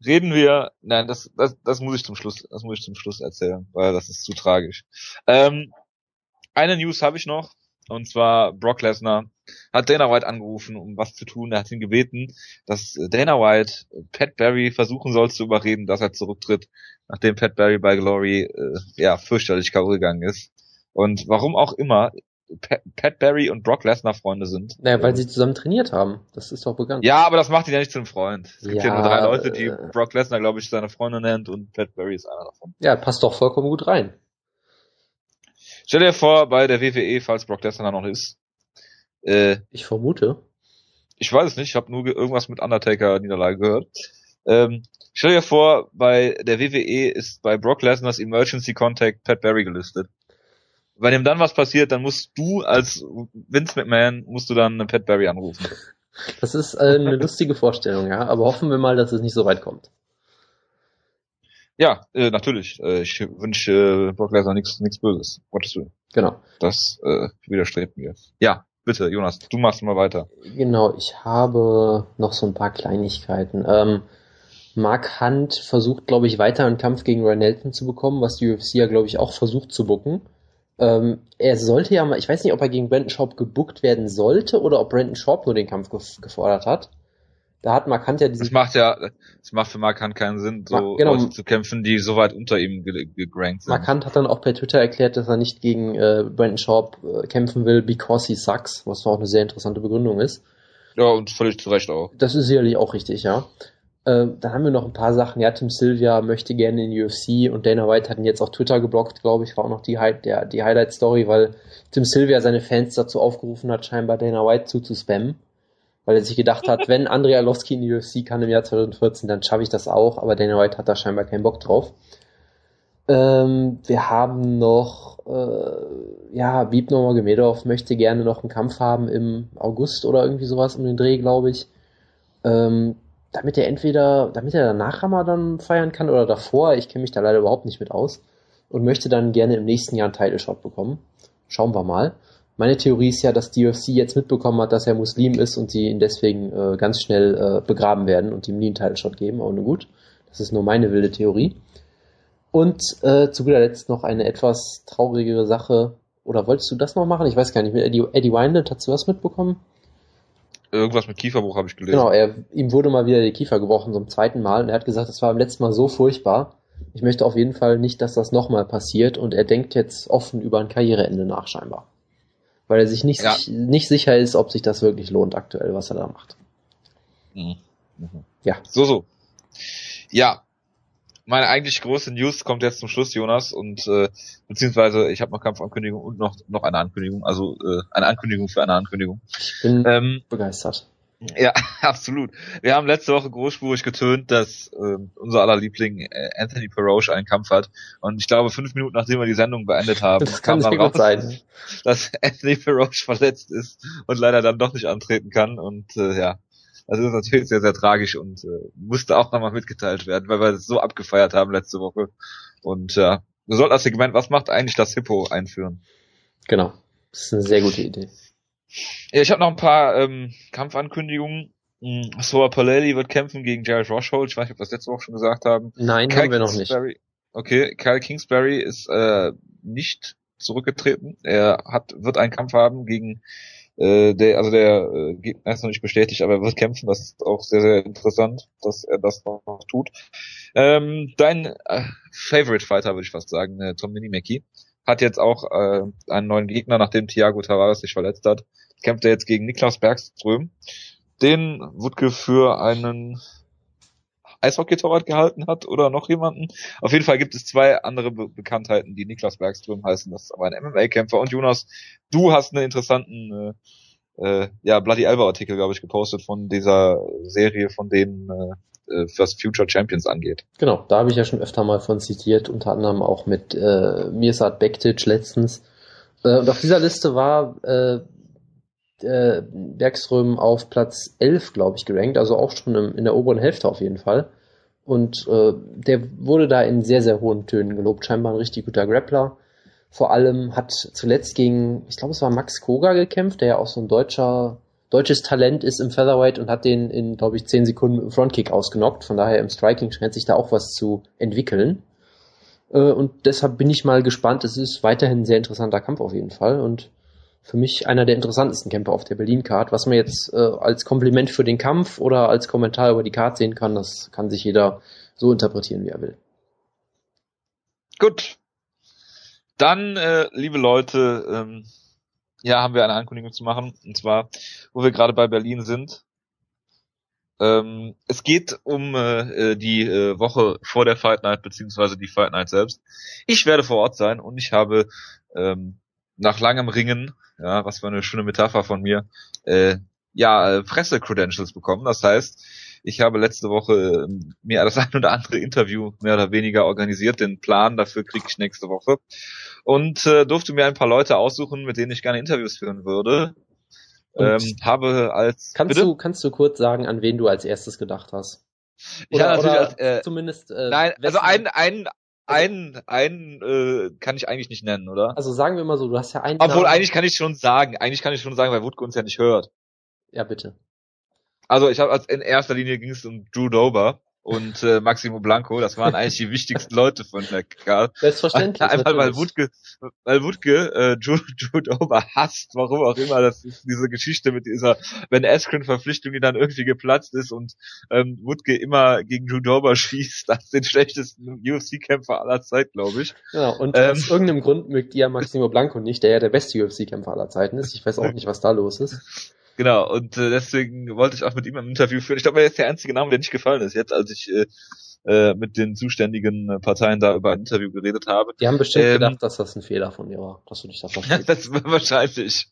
reden wir, nein, das, das, das muss ich zum Schluss, das muss ich zum Schluss erzählen, weil das ist zu tragisch. Ähm, eine News habe ich noch, und zwar Brock Lesnar hat Dana White angerufen, um was zu tun. Er hat ihn gebeten, dass Dana White Pat Barry versuchen soll zu überreden, dass er zurücktritt, nachdem Pat Barry bei Glory äh, ja fürchterlich K.O. gegangen ist. Und warum auch immer, Pat, Barry und Brock Lesnar Freunde sind. Naja, weil sie zusammen trainiert haben. Das ist doch bekannt. Ja, aber das macht ihn ja nicht zum Freund. Es gibt ja, ja nur drei Leute, die äh, Brock Lesnar, glaube ich, seine Freunde nennt und Pat Barry ist einer davon. Ja, passt doch vollkommen gut rein. Stell dir vor, bei der WWE, falls Brock Lesnar noch ist. Äh, ich vermute. Ich weiß es nicht, ich habe nur irgendwas mit Undertaker-Niederlage gehört. Ähm, stell dir vor, bei der WWE ist bei Brock Lesnars Emergency Contact Pat Barry gelistet wenn ihm dann was passiert, dann musst du als Vince McMahon, musst du dann Pat Barry anrufen. Das ist äh, eine lustige Vorstellung, ja, aber hoffen wir mal, dass es nicht so weit kommt. Ja, äh, natürlich. Äh, ich wünsche äh, Brock Lesnar nichts nichts Böses. Gottes Willen. Genau. Das äh, widerstrebt mir. Ja, bitte, Jonas, du machst mal weiter. Genau, ich habe noch so ein paar Kleinigkeiten. Ähm, Mark Hunt versucht, glaube ich, weiter einen Kampf gegen Ryan Nelson zu bekommen, was die UFC ja, glaube ich, auch versucht zu bucken. Ähm, er sollte ja mal, ich weiß nicht, ob er gegen Brandon Schaub gebuckt werden sollte oder ob Brandon Schaub nur den Kampf gefordert hat. Da hat Markant ja diesen. Das macht ja, das macht für Markant keinen Sinn, so genau, Leute zu kämpfen, die so weit unter ihm gegrankt sind. Markant hat dann auch per Twitter erklärt, dass er nicht gegen äh, Brandon Schaub äh, kämpfen will, because he sucks, was auch eine sehr interessante Begründung ist. Ja, und völlig zu Recht auch. Das ist sicherlich auch richtig, ja. Äh, dann haben wir noch ein paar Sachen. Ja, Tim Sylvia möchte gerne in die UFC und Dana White hat ihn jetzt auf Twitter geblockt, glaube ich, war auch noch die, der, die Highlight-Story, weil Tim Sylvia seine Fans dazu aufgerufen hat, scheinbar Dana White zuzuspammen. Weil er sich gedacht hat, wenn Andrei Arlovski in die UFC kann im Jahr 2014, dann schaffe ich das auch, aber Dana White hat da scheinbar keinen Bock drauf. Ähm, wir haben noch, äh, ja, Bieb Nurmagomedov möchte gerne noch einen Kampf haben im August oder irgendwie sowas um den Dreh, glaube ich. Ähm, damit er entweder, damit er danach Ramadan feiern kann oder davor, ich kenne mich da leider überhaupt nicht mit aus und möchte dann gerne im nächsten Jahr einen Title Shot bekommen. Schauen wir mal. Meine Theorie ist ja, dass die UFC jetzt mitbekommen hat, dass er Muslim ist und sie ihn deswegen äh, ganz schnell äh, begraben werden und ihm nie einen Title Shot geben, aber nur gut. Das ist nur meine wilde Theorie. Und äh, zu guter Letzt noch eine etwas traurigere Sache. Oder wolltest du das noch machen? Ich weiß gar nicht. Mit Eddie, Eddie Wineland, hast du was mitbekommen? Irgendwas mit Kieferbruch habe ich gelesen. Genau, er, ihm wurde mal wieder die Kiefer gebrochen zum zweiten Mal und er hat gesagt, das war beim letzten Mal so furchtbar. Ich möchte auf jeden Fall nicht, dass das nochmal passiert und er denkt jetzt offen über ein Karriereende nach scheinbar. Weil er sich nicht, ja. sich, nicht sicher ist, ob sich das wirklich lohnt aktuell, was er da macht. Mhm. Mhm. Ja. So, so. Ja, meine eigentlich große News kommt jetzt zum Schluss, Jonas, und äh, beziehungsweise ich habe noch Kampfankündigung und noch noch eine Ankündigung, also äh, eine Ankündigung für eine Ankündigung. Ich bin ähm, begeistert. Ja, absolut. Wir haben letzte Woche großspurig getönt, dass äh, unser aller Liebling äh, Anthony Peroche einen Kampf hat. Und ich glaube, fünf Minuten nachdem wir die Sendung beendet haben, das kam dann raus, sein. dass Anthony Peroche verletzt ist und leider dann doch nicht antreten kann. Und äh, ja, das ist natürlich sehr, sehr tragisch und äh, musste auch nochmal mitgeteilt werden, weil wir es so abgefeiert haben letzte Woche. Und ja, wir sollten das Segment, was macht eigentlich das Hippo, einführen. Genau. Das ist eine sehr gute Idee. Ja, ich habe noch ein paar ähm, Kampfankündigungen. Hm, Soa Paleli wird kämpfen gegen Jared Roshold. Ich weiß nicht, ob wir das letzte Woche schon gesagt haben. Nein, Kyle haben wir noch nicht. Okay, Kyle Kingsbury ist äh, nicht zurückgetreten. Er hat wird einen Kampf haben gegen äh, der, also der äh, Gegner ist noch nicht bestätigt, aber er wird kämpfen. Das ist auch sehr, sehr interessant, dass er das noch tut. Ähm, dein äh, Favorite Fighter, würde ich fast sagen, äh, Tom Minimaki, hat jetzt auch äh, einen neuen Gegner, nachdem Thiago Tavares sich verletzt hat. Kämpft er jetzt gegen Niklas Bergström, den Wutke für einen Eishockey-Torwart gehalten hat oder noch jemanden. Auf jeden Fall gibt es zwei andere Be Bekanntheiten, die Niklas Bergström heißen. Das ist aber ein MMA-Kämpfer. Und Jonas, du hast einen interessanten äh, äh, ja, Bloody Alba Artikel, glaube ich, gepostet von dieser Serie von denen äh, was Future Champions angeht. Genau, da habe ich ja schon öfter mal von zitiert, unter anderem auch mit äh, Mirsad Bektic letztens. Äh, und auf dieser Liste war äh, äh, Bergström auf Platz 11, glaube ich, gerankt, also auch schon im, in der oberen Hälfte auf jeden Fall. Und äh, der wurde da in sehr, sehr hohen Tönen gelobt. Scheinbar ein richtig guter Grappler. Vor allem hat zuletzt gegen, ich glaube, es war Max Koga gekämpft, der ja auch so ein deutscher, deutsches Talent ist im Featherweight und hat den in, glaube ich, 10 Sekunden im Frontkick ausgenockt. Von daher im Striking scheint sich da auch was zu entwickeln. Äh, und deshalb bin ich mal gespannt. Es ist weiterhin ein sehr interessanter Kampf auf jeden Fall. Und für mich einer der interessantesten Kämpfer auf der Berlin-Card. Was man jetzt äh, als Kompliment für den Kampf oder als Kommentar über die Card sehen kann, das kann sich jeder so interpretieren, wie er will. Gut. Dann, äh, liebe Leute, ähm, ja, haben wir eine Ankündigung zu machen. Und zwar, wo wir gerade bei Berlin sind. Ähm, es geht um äh, die äh, Woche vor der Fight Night, beziehungsweise die Fight Night selbst. Ich werde vor Ort sein und ich habe ähm, nach langem Ringen ja, was für eine schöne Metapher von mir, äh, ja, äh, Presse-Credentials bekommen. Das heißt, ich habe letzte Woche äh, mir das ein oder andere Interview mehr oder weniger organisiert. Den Plan dafür kriege ich nächste Woche. Und äh, durfte mir ein paar Leute aussuchen, mit denen ich gerne Interviews führen würde. Ähm, habe als kannst bitte? du kannst du kurz sagen, an wen du als erstes gedacht hast? Oder, ja, natürlich als, äh, zumindest. Äh, nein, also ein ein einen, einen äh, kann ich eigentlich nicht nennen, oder? Also sagen wir mal so, du hast ja einen. Obwohl, Namen. eigentlich kann ich schon sagen, eigentlich kann ich schon sagen, weil Wutke uns ja nicht hört. Ja, bitte. Also ich habe als in erster Linie ging es um Drew Dober und äh, Maximo Blanco. Das waren eigentlich die wichtigsten Leute von der Card. Selbstverständlich. Einfach weil Wutke, weil Wutke äh, Jude, Jude Over hasst, warum auch immer. Das ist diese Geschichte mit dieser Ben Askren Verpflichtung, die dann irgendwie geplatzt ist und ähm, Wutke immer gegen Jude Over schießt. Das ist den schlechtesten UFC-Kämpfer aller Zeit, glaube ich. Ja, und ähm, aus irgendeinem Grund mögt ihr Maximo Blanco nicht, der ja der beste UFC-Kämpfer aller Zeiten ist. Ich weiß auch nicht, was da los ist. Genau, und äh, deswegen wollte ich auch mit ihm ein Interview führen. Ich glaube, er ist der einzige Name, der nicht gefallen ist, jetzt als ich äh, äh, mit den zuständigen äh, Parteien da über ein Interview geredet habe. Die haben bestimmt ähm, gedacht, dass das ein Fehler von mir war, dass du dich da verstehst. das war wahrscheinlich.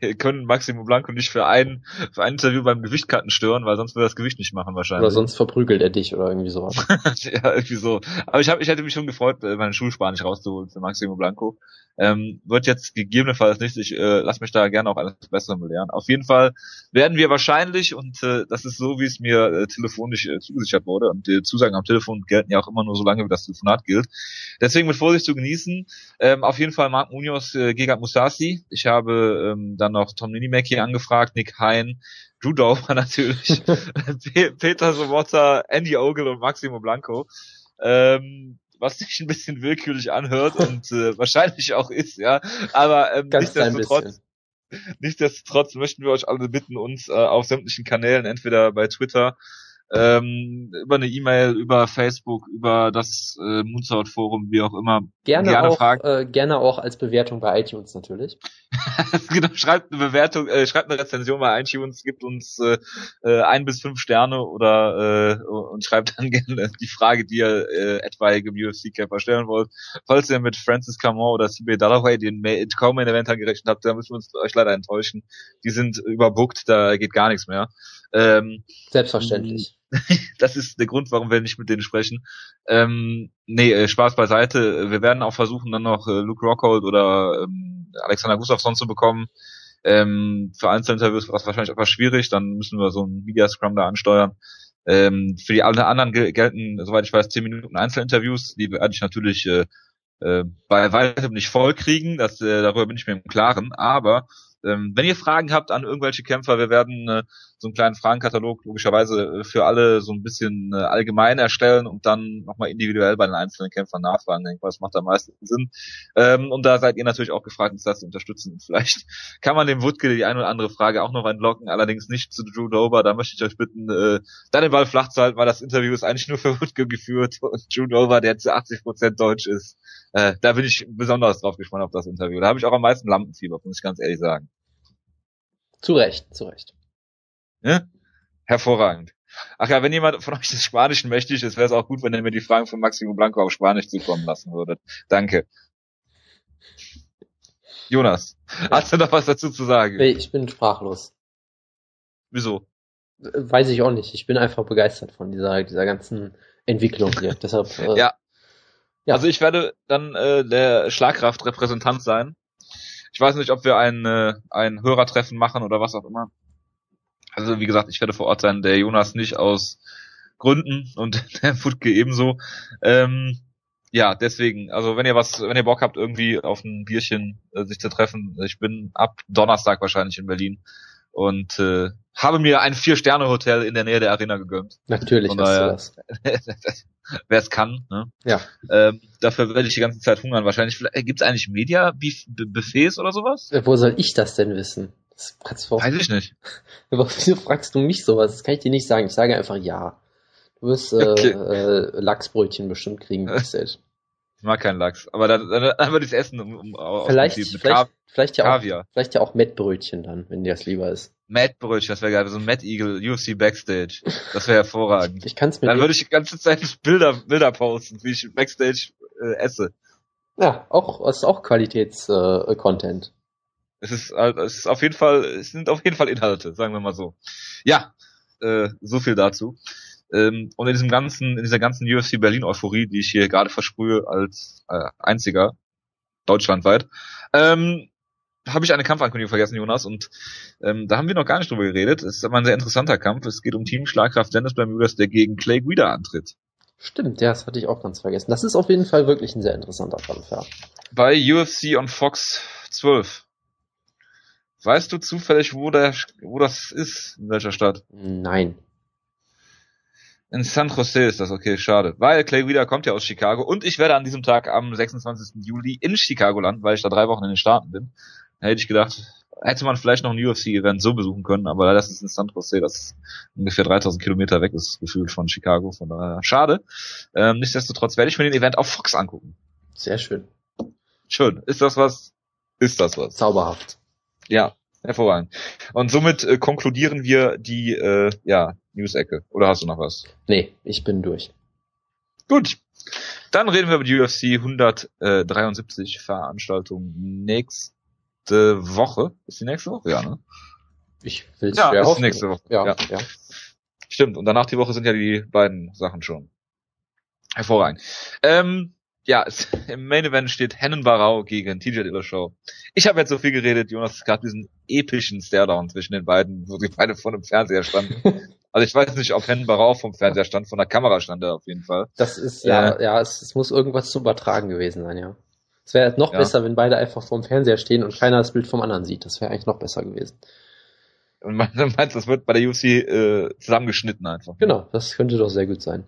können Maximo Blanco nicht für ein, für ein Interview beim Gewichtkarten stören, weil sonst würde er das Gewicht nicht machen wahrscheinlich. Oder sonst verprügelt er dich oder irgendwie sowas. ja, irgendwie so. Aber ich, hab, ich hätte mich schon gefreut, äh, meine Schulspanisch rauszuholen für Maximo Blanco. Ähm, wird jetzt gegebenenfalls nicht, ich äh, lass mich da gerne auch alles Bessere belehren. Auf jeden Fall werden wir wahrscheinlich, und äh, das ist so, wie es mir äh, telefonisch äh, zugesichert wurde, und die Zusagen am Telefon gelten ja auch immer nur so lange, wie das Telefonat gilt. Deswegen mit Vorsicht zu genießen. Ähm, auf jeden Fall Marc Munoz äh, gegen Musasi. Ich habe ähm, dann noch Tom Ninimaki angefragt, Nick Hein, Drew Dover natürlich, Peter Sobotta, Andy Ogle und Maximo Blanco. Ähm, was sich ein bisschen willkürlich anhört und äh, wahrscheinlich auch ist, ja. Aber ähm, nichtsdestotrotz, nichtsdestotrotz möchten wir euch alle bitten, uns äh, auf sämtlichen Kanälen, entweder bei Twitter, ähm, über eine E-Mail, über Facebook, über das äh, Moonsault Forum, wie auch immer. Gerne, gerne auch, Äh, gerne auch als Bewertung bei iTunes natürlich. genau, schreibt eine Bewertung, äh, schreibt eine Rezension bei iTunes, gibt uns äh, äh, ein bis fünf Sterne oder äh, und schreibt dann gerne die Frage, die ihr äh, etwaigem UFC-Camper stellen wollt. Falls ihr mit Francis Camon oder CB Dalloway den kaum in Event gerechnet habt, dann müssen wir uns euch leider enttäuschen. Die sind überbookt, da geht gar nichts mehr. Ähm, Selbstverständlich. das ist der Grund, warum wir nicht mit denen sprechen. Ähm, nee, äh, Spaß beiseite. Wir werden auch versuchen, dann noch äh, Luke Rockhold oder ähm, Alexander Gustafsson zu bekommen. Ähm, für Einzelinterviews war es wahrscheinlich etwas schwierig, dann müssen wir so ein Media Scrum da ansteuern. Ähm, für die alle anderen gelten, soweit ich weiß, 10 Minuten Einzelinterviews, die werde ich natürlich äh, äh, bei weitem nicht voll kriegen, das, äh, darüber bin ich mir im Klaren, aber ähm, wenn ihr Fragen habt an irgendwelche Kämpfer, wir werden äh, so einen kleinen Fragenkatalog logischerweise äh, für alle so ein bisschen äh, allgemein erstellen und dann nochmal individuell bei den einzelnen Kämpfern nachfragen. Ich denke, das macht am meisten Sinn. Ähm, und da seid ihr natürlich auch gefragt, uns das zu unterstützen. Und vielleicht kann man dem Wutke die eine oder andere Frage auch noch entlocken, allerdings nicht zu Drew Dober. Da möchte ich euch bitten, äh, da den Ball flach zu halten, weil das Interview ist eigentlich nur für Wutke geführt und Drew Dober, der zu 80 Prozent deutsch ist. Äh, da bin ich besonders drauf gespannt auf das Interview. Da habe ich auch am meisten Lampenfieber, muss ich ganz ehrlich sagen. Zu Recht, zu Recht. Ja? Hervorragend. Ach ja, wenn jemand von euch des Spanischen mächtig ist, wäre es auch gut, wenn ihr mir die Fragen von Maximo Blanco auf Spanisch zukommen lassen würdet. Danke. Jonas, hast du noch was dazu zu sagen? Nee, ich bin sprachlos. Wieso? Weiß ich auch nicht. Ich bin einfach begeistert von dieser, dieser ganzen Entwicklung hier. Deshalb, äh, ja. ja. Also ich werde dann äh, der Schlagkraftrepräsentant sein. Ich weiß nicht, ob wir ein, äh, ein Hörertreffen machen oder was auch immer. Also wie gesagt, ich werde vor Ort sein, der Jonas nicht aus Gründen und der Futke ebenso. Ähm, ja, deswegen, also wenn ihr was, wenn ihr Bock habt, irgendwie auf ein Bierchen äh, sich zu treffen, ich bin ab Donnerstag wahrscheinlich in Berlin und äh, habe mir ein Vier-Sterne-Hotel in der Nähe der Arena gegönnt. Natürlich Von daher, hast du das. Wer es kann, ne? Ja. Ähm, dafür werde ich die ganze Zeit hungern. Wahrscheinlich äh, gibt es eigentlich Media-Buffets oder sowas? Wo soll ich das denn wissen? Das Weiß ich nicht. wieso fragst du mich sowas? Das kann ich dir nicht sagen. Ich sage einfach ja. Du wirst äh, okay. äh, Lachsbrötchen bestimmt kriegen backstage. Ich mag keinen Lachs, aber dann, dann einfach das Essen um, um vielleicht, vielleicht, vielleicht ja auch, vielleicht ja auch Mettbrötchen dann, wenn dir das lieber ist. Mettbrötchen, das wäre geil, so ein Matt Eagle UFC Backstage. Das wäre hervorragend. Ich kann's mir Dann würde ich die ganze Zeit Bilder, Bilder posten, wie ich Backstage äh, esse. Ja, auch, ist auch Qualitäts-Content. Äh, es ist, es ist auf jeden Fall, es sind auf jeden Fall Inhalte, sagen wir mal so. Ja, äh, so viel dazu. Ähm, und in diesem ganzen, in dieser ganzen UFC Berlin Euphorie, die ich hier gerade versprühe als äh, einziger deutschlandweit, ähm, habe ich eine Kampfankündigung vergessen, Jonas, und ähm, da haben wir noch gar nicht drüber geredet. Es ist aber ein sehr interessanter Kampf. Es geht um Team Schlagkraft Dennis Bermudas, der gegen Clay Guida antritt. Stimmt, ja, das hatte ich auch ganz vergessen. Das ist auf jeden Fall wirklich ein sehr interessanter Kampf, ja. Bei UFC on Fox 12. Weißt du zufällig, wo der, wo das ist? In welcher Stadt? Nein. In San Jose ist das, okay, schade. Weil Clay Wieder kommt ja aus Chicago und ich werde an diesem Tag am 26. Juli in Chicago landen, weil ich da drei Wochen in den Staaten bin. Da hätte ich gedacht, hätte man vielleicht noch ein UFC-Event so besuchen können, aber leider ist es in San Jose, das ungefähr 3000 Kilometer weg ist, gefühlt von Chicago, von daher schade. Ähm, nichtsdestotrotz werde ich mir den Event auf Fox angucken. Sehr schön. Schön. Ist das was? Ist das was? Zauberhaft. Ja, hervorragend. Und somit äh, konkludieren wir die äh, ja, News-Ecke. Oder hast du noch was? Nee, ich bin durch. Gut. Dann reden wir über die UFC 173 Veranstaltung nächste Woche. Ist die nächste Woche? Ja, ne? Ich will ja, schwer ist hoffen. nächste Woche. Ja, ja, ja. Stimmt. Und danach die Woche sind ja die beiden Sachen schon. Hervorragend. Ähm, ja, es, im Main Event steht Hennen Barau gegen TJ Dillashaw. Ich habe jetzt so viel geredet, Jonas, es gab diesen epischen Stairdown zwischen den beiden, wo sie beide vor dem Fernseher standen. Also ich weiß nicht, ob Hennen Barau vom Fernseher stand, von der Kamera stand er auf jeden Fall. Das ist, ja, äh, ja, es, es, muss irgendwas zu übertragen gewesen sein, ja. Es wäre noch ja. besser, wenn beide einfach vorm Fernseher stehen und keiner das Bild vom anderen sieht. Das wäre eigentlich noch besser gewesen. Und meinst du, das wird bei der UFC äh, zusammengeschnitten einfach? Genau, das könnte doch sehr gut sein.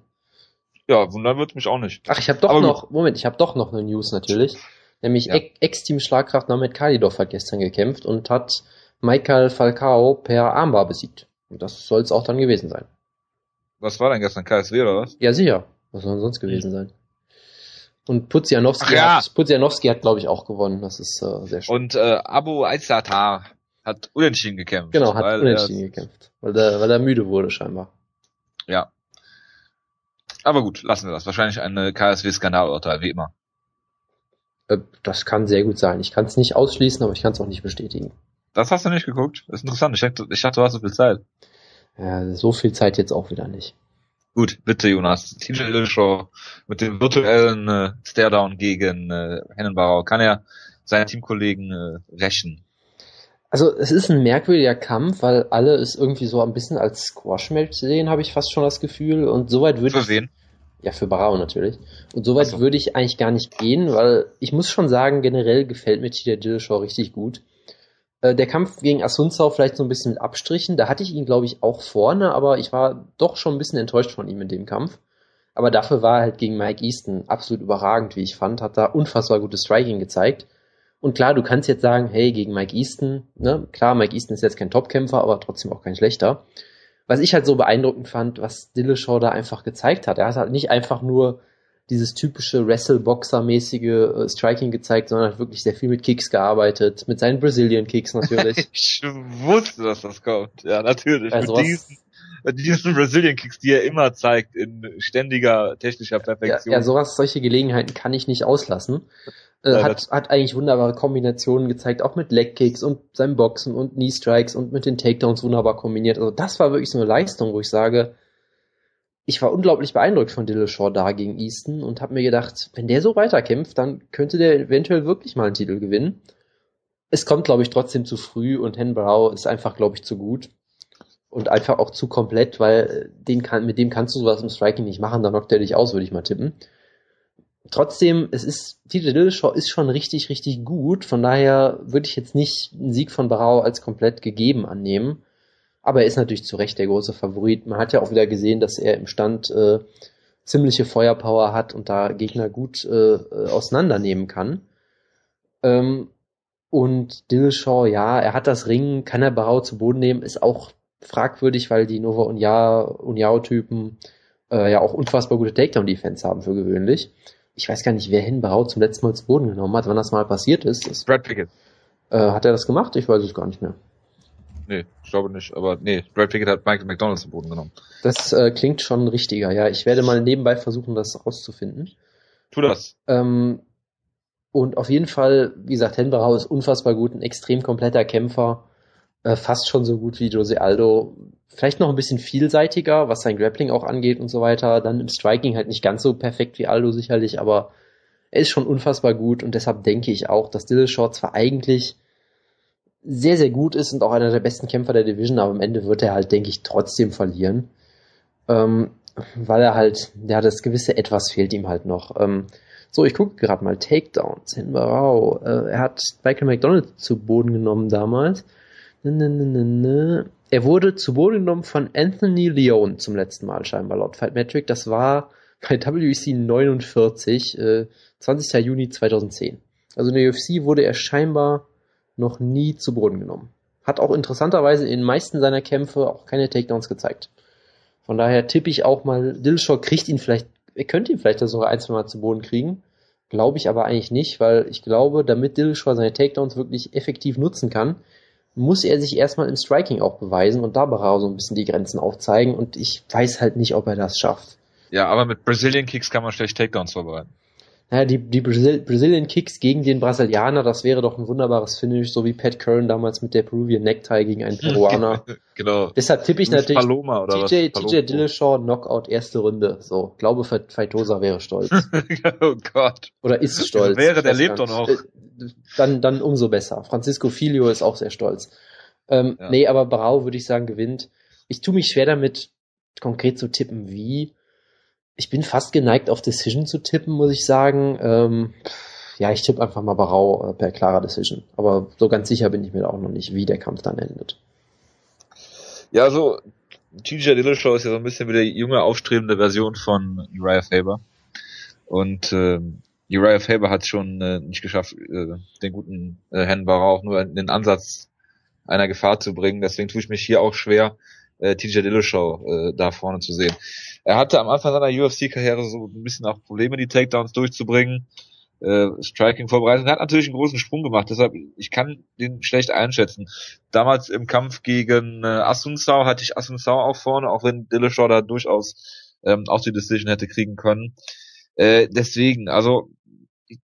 Ja, wundern wird mich auch nicht. Ach, ich habe doch Aber noch, Moment, ich habe doch noch eine News natürlich. Nämlich ja. Ex-Team Schlagkraft Named Kalidov hat gestern gekämpft und hat Michael Falcao per Armbar besiegt. Und das soll es auch dann gewesen sein. Was war denn gestern? KSW oder was? Ja, sicher. Was soll denn sonst gewesen sein? Und Puzianowski ja. hat, Puzianowski hat, glaube ich, auch gewonnen. Das ist äh, sehr schön. Und äh, Abu Aizatar hat unentschieden gekämpft. Genau, hat unentschieden gekämpft. Weil er, weil er müde wurde scheinbar. Ja. Aber gut, lassen wir das. Wahrscheinlich eine KSW-Skandalurteil, wie immer. Äh, das kann sehr gut sein. Ich kann es nicht ausschließen, aber ich kann es auch nicht bestätigen. Das hast du nicht geguckt? Das ist interessant. Ich dachte, ich dachte, du hast so viel Zeit. Ja, so viel Zeit jetzt auch wieder nicht. Gut, bitte Jonas. TJ Dillashaw mit dem virtuellen äh, Staredown gegen äh, Hennenbauer. Kann er seinen Teamkollegen äh, rächen? Also es ist ein merkwürdiger Kampf, weil alle es irgendwie so ein bisschen als Squash-Match sehen, habe ich fast schon das Gefühl. Und soweit würde ich. Für wen? Ja, für Barao natürlich. Und soweit so. würde ich eigentlich gar nicht gehen, weil ich muss schon sagen, generell gefällt mir TJ Dillashaw richtig gut. Äh, der Kampf gegen Asunzau vielleicht so ein bisschen mit Abstrichen. Da hatte ich ihn, glaube ich, auch vorne, aber ich war doch schon ein bisschen enttäuscht von ihm in dem Kampf. Aber dafür war er halt gegen Mike Easton absolut überragend, wie ich fand. Hat da unfassbar gutes Striking gezeigt. Und klar, du kannst jetzt sagen, hey, gegen Mike Easton, ne? Klar, Mike Easton ist jetzt kein Topkämpfer, aber trotzdem auch kein schlechter. Was ich halt so beeindruckend fand, was Dillashaw da einfach gezeigt hat. Er hat halt nicht einfach nur dieses typische Wrestle-Boxer-mäßige äh, Striking gezeigt, sondern hat wirklich sehr viel mit Kicks gearbeitet, mit seinen Brazilian Kicks natürlich. ich wusste, dass das kommt. Ja, natürlich. Also mit diesen, mit diesen Brazilian Kicks, die er immer zeigt, in ständiger technischer Perfektion. Ja, ja sowas, solche Gelegenheiten kann ich nicht auslassen. Äh, hat, hat eigentlich wunderbare Kombinationen gezeigt, auch mit Legkicks und seinem Boxen und Knee Strikes und mit den Takedowns wunderbar kombiniert. Also das war wirklich so eine Leistung, wo ich sage, ich war unglaublich beeindruckt von Dillashaw da gegen Easton und habe mir gedacht, wenn der so weiterkämpft, dann könnte der eventuell wirklich mal einen Titel gewinnen. Es kommt, glaube ich, trotzdem zu früh und Hen Brow ist einfach, glaube ich, zu gut. Und einfach auch zu komplett, weil den kann, mit dem kannst du sowas im Striking nicht machen, dann knockt er dich aus, würde ich mal tippen. Trotzdem, es ist, TJ Dillashaw ist schon richtig, richtig gut, von daher würde ich jetzt nicht einen Sieg von Barau als komplett gegeben annehmen. Aber er ist natürlich zu Recht der große Favorit. Man hat ja auch wieder gesehen, dass er im Stand äh, ziemliche Feuerpower hat und da Gegner gut äh, äh auseinandernehmen kann. Ähm, und Dillashaw, ja, er hat das Ringen, kann er Barau zu Boden nehmen, ist auch fragwürdig, weil die Nova Uniao-Typen äh, ja auch unfassbar gute Takedown-Defense haben für gewöhnlich. Ich weiß gar nicht, wer hin Barau zum letzten Mal zu Boden genommen hat, wann das mal passiert ist. Das, Brad Pickett. Äh, hat er das gemacht? Ich weiß es gar nicht mehr. Nee, ich glaube nicht. Aber nee, Brad Pickett hat Michael McDonald zum Boden genommen. Das äh, klingt schon richtiger, ja. Ich werde mal nebenbei versuchen, das rauszufinden. Tu das. Ähm, und auf jeden Fall, wie gesagt, Henberau ist unfassbar gut, ein extrem kompletter Kämpfer. Äh, fast schon so gut wie Jose Aldo. Vielleicht noch ein bisschen vielseitiger, was sein Grappling auch angeht und so weiter. Dann im Striking halt nicht ganz so perfekt wie Aldo sicherlich, aber er ist schon unfassbar gut und deshalb denke ich auch, dass Dillashaw zwar eigentlich sehr, sehr gut ist und auch einer der besten Kämpfer der Division, aber am Ende wird er halt, denke ich, trotzdem verlieren. Ähm, weil er halt, ja, das gewisse Etwas fehlt ihm halt noch. Ähm, so, ich gucke gerade mal Takedowns. Wow. Äh, er hat Michael McDonald zu Boden genommen damals. Er wurde zu Boden genommen von Anthony Leone zum letzten Mal scheinbar laut Fight Metric. Das war bei WEC 49, äh, 20. Juni 2010. Also in der UFC wurde er scheinbar noch nie zu Boden genommen. Hat auch interessanterweise in den meisten seiner Kämpfe auch keine Takedowns gezeigt. Von daher tippe ich auch mal, Dillashaw kriegt ihn vielleicht, er könnte ihn vielleicht sogar ein, zwei Mal zu Boden kriegen. Glaube ich aber eigentlich nicht, weil ich glaube, damit Dillashaw seine Takedowns wirklich effektiv nutzen kann, muss er sich erstmal im Striking auch beweisen und da so ein bisschen die Grenzen aufzeigen und ich weiß halt nicht, ob er das schafft. Ja, aber mit Brazilian Kicks kann man schlecht Takedowns vorbereiten naja, die, die Brazilian Kicks gegen den Brasilianer, das wäre doch ein wunderbares Finish, so wie Pat Curran damals mit der Peruvian Necktie gegen einen Peruaner. genau. Deshalb tippe ich natürlich Paloma oder TJ, was? TJ Dillashaw Knockout erste Runde. So, glaube Feitosa wäre stolz. oh Gott. Oder ist stolz. Wäre, der lebt doch noch. Äh, dann, dann umso besser. Francisco Filio ist auch sehr stolz. Ähm, ja. Nee, aber Brau würde ich sagen gewinnt. Ich tue mich schwer damit, konkret zu tippen, wie ich bin fast geneigt, auf Decision zu tippen, muss ich sagen. Ähm, ja, ich tippe einfach mal Barau äh, per klarer Decision. Aber so ganz sicher bin ich mir auch noch nicht, wie der Kampf dann endet. Ja, also TJ Dillashaw ist ja so ein bisschen wie der junge, aufstrebende Version von Uriah Faber. Und äh, Uriah Faber hat schon äh, nicht geschafft, äh, den guten äh, Herrn Barau auch nur in den Ansatz einer Gefahr zu bringen. Deswegen tue ich mich hier auch schwer, äh, TJ Dillashaw äh, da vorne zu sehen. Er hatte am Anfang seiner UFC-Karriere so ein bisschen auch Probleme, die Takedowns durchzubringen, äh, Striking vorbereitet. Er hat natürlich einen großen Sprung gemacht, deshalb ich kann den schlecht einschätzen. Damals im Kampf gegen äh, Asunsau hatte ich Asunsau auch vorne, auch wenn Dillashaw da durchaus ähm, auch die Decision hätte kriegen können. Äh, deswegen, also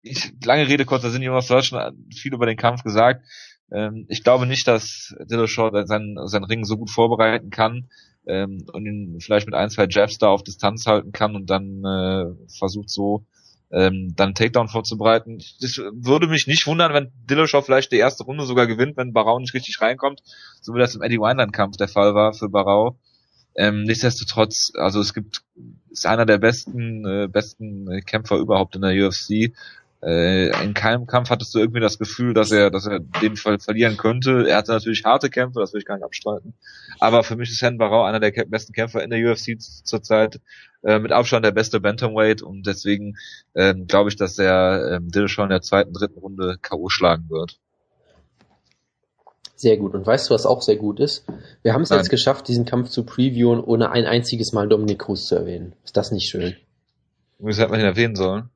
ich, lange Rede, kurzer Sinn, Jonas, du hast schon viel über den Kampf gesagt. Ähm, ich glaube nicht, dass Dillashaw seinen, seinen Ring so gut vorbereiten kann ähm, und ihn vielleicht mit ein, zwei Jabs da auf Distanz halten kann und dann äh, versucht so ähm, dann Takedown vorzubereiten. Das würde mich nicht wundern, wenn Dillashaw vielleicht die erste Runde sogar gewinnt, wenn Barau nicht richtig reinkommt, so wie das im Eddie Wineland-Kampf der Fall war für Barau. Ähm, nichtsdestotrotz, also es gibt, ist einer der besten, äh, besten Kämpfer überhaupt in der UFC in keinem Kampf hattest du irgendwie das Gefühl, dass er, dass er den Fall verlieren könnte. Er hatte natürlich harte Kämpfe, das will ich gar nicht abstreiten. Aber für mich ist Hen Barau einer der besten Kämpfer in der UFC zurzeit, äh, mit Abstand der beste Bantamweight und deswegen äh, glaube ich, dass er äh, Dillashaw in der zweiten, dritten Runde K.O. schlagen wird. Sehr gut. Und weißt du, was auch sehr gut ist? Wir haben es jetzt geschafft, diesen Kampf zu previewen, ohne ein einziges Mal Dominik Cruz zu erwähnen. Ist das nicht schön? Wieso hätte man ihn erwähnen sollen?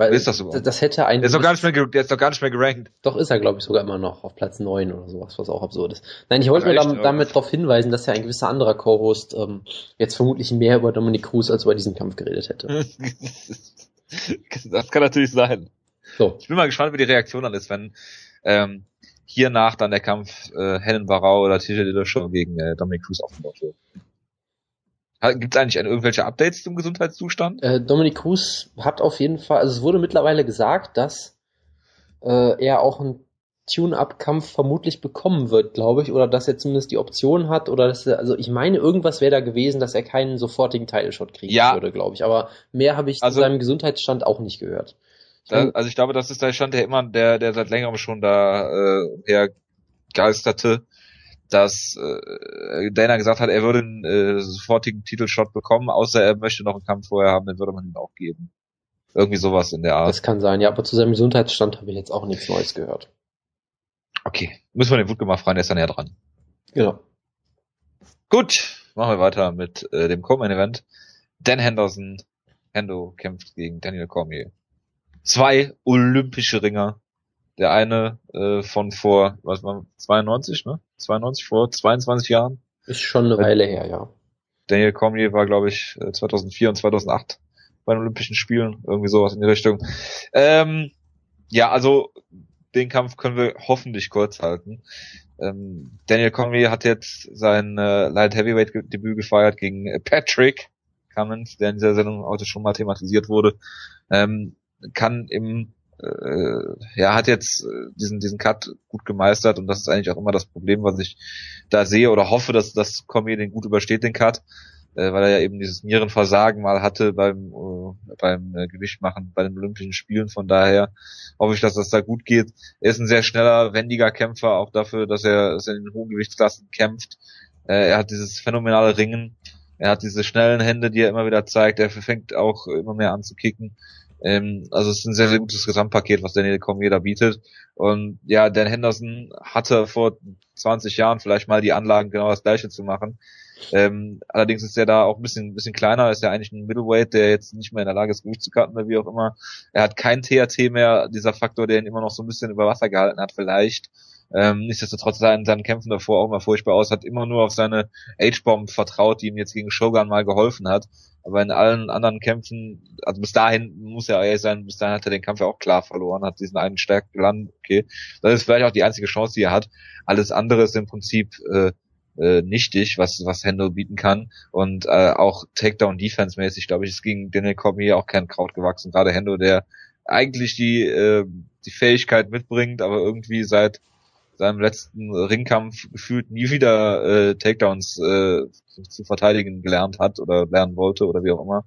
Weil ist das überhaupt? Das hätte ein. Der ist doch gar nicht mehr, der ist doch gar nicht mehr gerankt. Doch ist er, glaube ich, sogar immer noch auf Platz 9 oder sowas, was auch absurd ist. Nein, ich wollte nur damit, damit darauf hinweisen, dass ja ein gewisser anderer Co-Host ähm, jetzt vermutlich mehr über Dominik Cruz als über diesen Kampf geredet hätte. das kann natürlich sein. So. Ich bin mal gespannt, wie die Reaktion dann ist, wenn ähm, hiernach dann der Kampf äh, Helen Barau oder TJ Dillashaw gegen äh, Dominic Cruz aufgebaut wird. Gibt es eigentlich irgendwelche Updates zum Gesundheitszustand? Äh, Dominic Cruz hat auf jeden Fall, also es wurde mittlerweile gesagt, dass äh, er auch einen Tune-Up-Kampf vermutlich bekommen wird, glaube ich, oder dass er zumindest die Option hat, oder dass er, also ich meine, irgendwas wäre da gewesen, dass er keinen sofortigen Title-Shot kriegen ja. würde, glaube ich. Aber mehr habe ich also, zu seinem Gesundheitsstand auch nicht gehört. Da, also ich glaube, das ist der Stand, der immer, der, der seit längerem schon da äh, hergeisterte dass äh, Dana gesagt hat, er würde einen äh, sofortigen Titelshot bekommen, außer er möchte noch einen Kampf vorher haben, dann würde man ihn auch geben. Irgendwie sowas in der Art. Das kann sein, ja, aber zu seinem Gesundheitsstand habe ich jetzt auch nichts Neues gehört. Okay, müssen wir den Wutke mal fragen, der ist dann näher dran. Genau. Gut, machen wir weiter mit äh, dem Co-Main-Event. Dan Henderson, Hendo kämpft gegen Daniel Cormier. Zwei olympische Ringer der eine äh, von vor, was war, 92, ne? 92, vor 22 Jahren. Ist schon eine Weile her, ja. Daniel Cormier war, glaube ich, 2004 äh, und 2008 bei den Olympischen Spielen, irgendwie sowas in die Richtung. Ähm, ja, also den Kampf können wir hoffentlich kurz halten. Ähm, Daniel Cormier hat jetzt sein äh, Light Heavyweight Debüt gefeiert gegen Patrick Cummins, der in dieser Sendung heute schon mal thematisiert wurde. Ähm, kann im äh, ja, hat jetzt äh, diesen, diesen Cut gut gemeistert und das ist eigentlich auch immer das Problem, was ich da sehe oder hoffe, dass das Cormier den gut übersteht, den Cut, äh, weil er ja eben dieses Nierenversagen mal hatte beim, äh, beim äh, Gewichtmachen bei den Olympischen Spielen, von daher hoffe ich, dass das da gut geht. Er ist ein sehr schneller, wendiger Kämpfer, auch dafür, dass er, dass er in den hohen Gewichtsklassen kämpft. Äh, er hat dieses phänomenale Ringen, er hat diese schnellen Hände, die er immer wieder zeigt, er fängt auch immer mehr an zu kicken. Ähm, also es ist ein sehr, sehr gutes Gesamtpaket, was Daniel Cormier da bietet. Und ja, Dan Henderson hatte vor 20 Jahren vielleicht mal die Anlagen, genau das gleiche zu machen. Ähm, allerdings ist er da auch ein bisschen, ein bisschen kleiner, ist ja eigentlich ein Middleweight, der jetzt nicht mehr in der Lage ist, Gewicht zu cutten oder wie auch immer. Er hat kein THT mehr, dieser Faktor, der ihn immer noch so ein bisschen über Wasser gehalten hat, vielleicht. Ähm, nichtsdestotrotz sah in seinen Kämpfen davor auch mal furchtbar aus, hat immer nur auf seine H-Bomb vertraut, die ihm jetzt gegen Shogun mal geholfen hat. Aber in allen anderen Kämpfen, also bis dahin muss er ehrlich sein, bis dahin hat er den Kampf ja auch klar verloren, hat diesen einen Stärk gelandet, okay. Das ist vielleicht auch die einzige Chance, die er hat. Alles andere ist im Prinzip äh, äh, nichtig, was, was Hendo bieten kann. Und äh, auch Takedown-Defense-mäßig, glaube ich, ist gegen Daniel Cormier auch kein Kraut gewachsen. Gerade Hendo, der eigentlich die, äh, die Fähigkeit mitbringt, aber irgendwie seit seinem letzten Ringkampf gefühlt nie wieder äh, Takedowns äh, zu, verteidigen gelernt hat oder lernen wollte oder wie auch immer.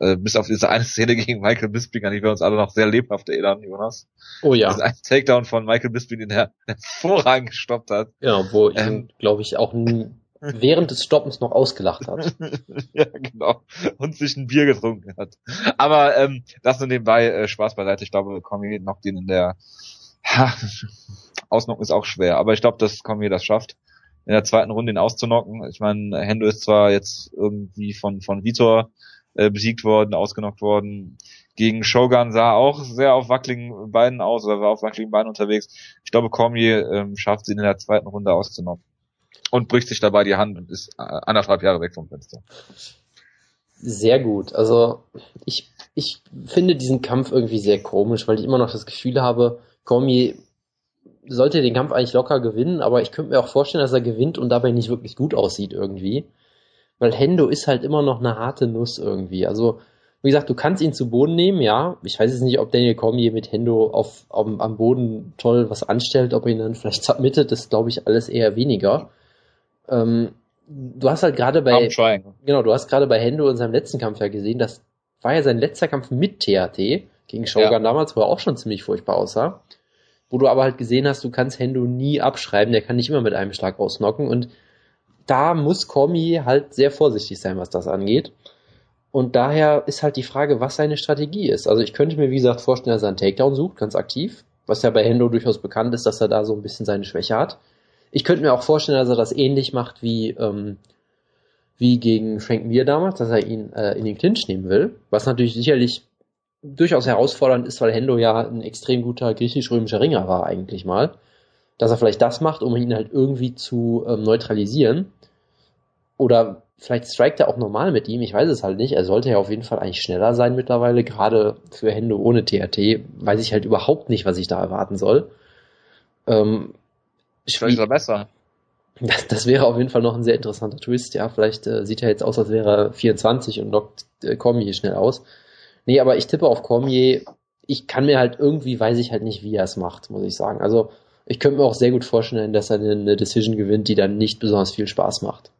Äh, bis auf diese eine Szene gegen Michael Bisping, an die wir uns alle noch sehr lebhaft erinnern, Jonas. Oh ja. Das ein Takedown von Michael Bisping, den er hervorragend gestoppt hat. Ja, wo ähm, ihn, glaube ich, auch während des Stoppens noch ausgelacht hat. ja, genau. Und sich ein Bier getrunken hat. Aber ähm, das nur nebenbei, äh, Spaß beiseite. Ich glaube, Cormier noch den in der Ausnocken ist auch schwer, aber ich glaube, dass Cormier das schafft, in der zweiten Runde ihn auszunocken. Ich meine, Hendo ist zwar jetzt irgendwie von, von Vitor äh, besiegt worden, ausgenockt worden. Gegen Shogun sah auch sehr auf wackeligen Beinen aus, oder war auf wackeligen Beinen unterwegs. Ich glaube, Cormier ähm, schafft sie in der zweiten Runde auszunocken. Und bricht sich dabei die Hand und ist äh, anderthalb Jahre weg vom Fenster. Sehr gut. Also ich, ich finde diesen Kampf irgendwie sehr komisch, weil ich immer noch das Gefühl habe, Cormier sollte den Kampf eigentlich locker gewinnen, aber ich könnte mir auch vorstellen, dass er gewinnt und dabei nicht wirklich gut aussieht irgendwie. Weil Hendo ist halt immer noch eine harte Nuss irgendwie. Also, wie gesagt, du kannst ihn zu Boden nehmen, ja. Ich weiß jetzt nicht, ob Daniel Cormier mit Hendo auf, auf, am Boden toll was anstellt, ob er ihn dann vielleicht submittet, das glaube ich alles eher weniger. Ähm, du hast halt gerade bei, genau, du hast gerade bei Hendo in seinem letzten Kampf ja gesehen, das war ja sein letzter Kampf mit THT gegen Shogun ja. damals, wo er auch schon ziemlich furchtbar aussah wo du aber halt gesehen hast, du kannst Hendo nie abschreiben, der kann nicht immer mit einem Schlag ausnocken und da muss Komi halt sehr vorsichtig sein, was das angeht. Und daher ist halt die Frage, was seine Strategie ist. Also ich könnte mir, wie gesagt, vorstellen, dass er einen Takedown sucht, ganz aktiv, was ja bei Hendo durchaus bekannt ist, dass er da so ein bisschen seine Schwäche hat. Ich könnte mir auch vorstellen, dass er das ähnlich macht wie, ähm, wie gegen Frank Mir damals, dass er ihn äh, in den Clinch nehmen will, was natürlich sicherlich durchaus herausfordernd ist, weil Hendo ja ein extrem guter griechisch-römischer Ringer war eigentlich mal, dass er vielleicht das macht, um ihn halt irgendwie zu ähm, neutralisieren. Oder vielleicht strikt er auch normal mit ihm, ich weiß es halt nicht. Er sollte ja auf jeden Fall eigentlich schneller sein mittlerweile, gerade für Hände ohne THT. Weiß ich halt überhaupt nicht, was ich da erwarten soll. Ähm, vielleicht ist er besser. Das, das, wäre auf jeden Fall noch ein sehr interessanter Twist, ja. Vielleicht äh, sieht er jetzt aus, als wäre er 24 und lockt äh, Cormier schnell aus. Nee, aber ich tippe auf Cormier. Ich kann mir halt irgendwie, weiß ich halt nicht, wie er es macht, muss ich sagen. Also, ich könnte mir auch sehr gut vorstellen, dass er eine Decision gewinnt, die dann nicht besonders viel Spaß macht.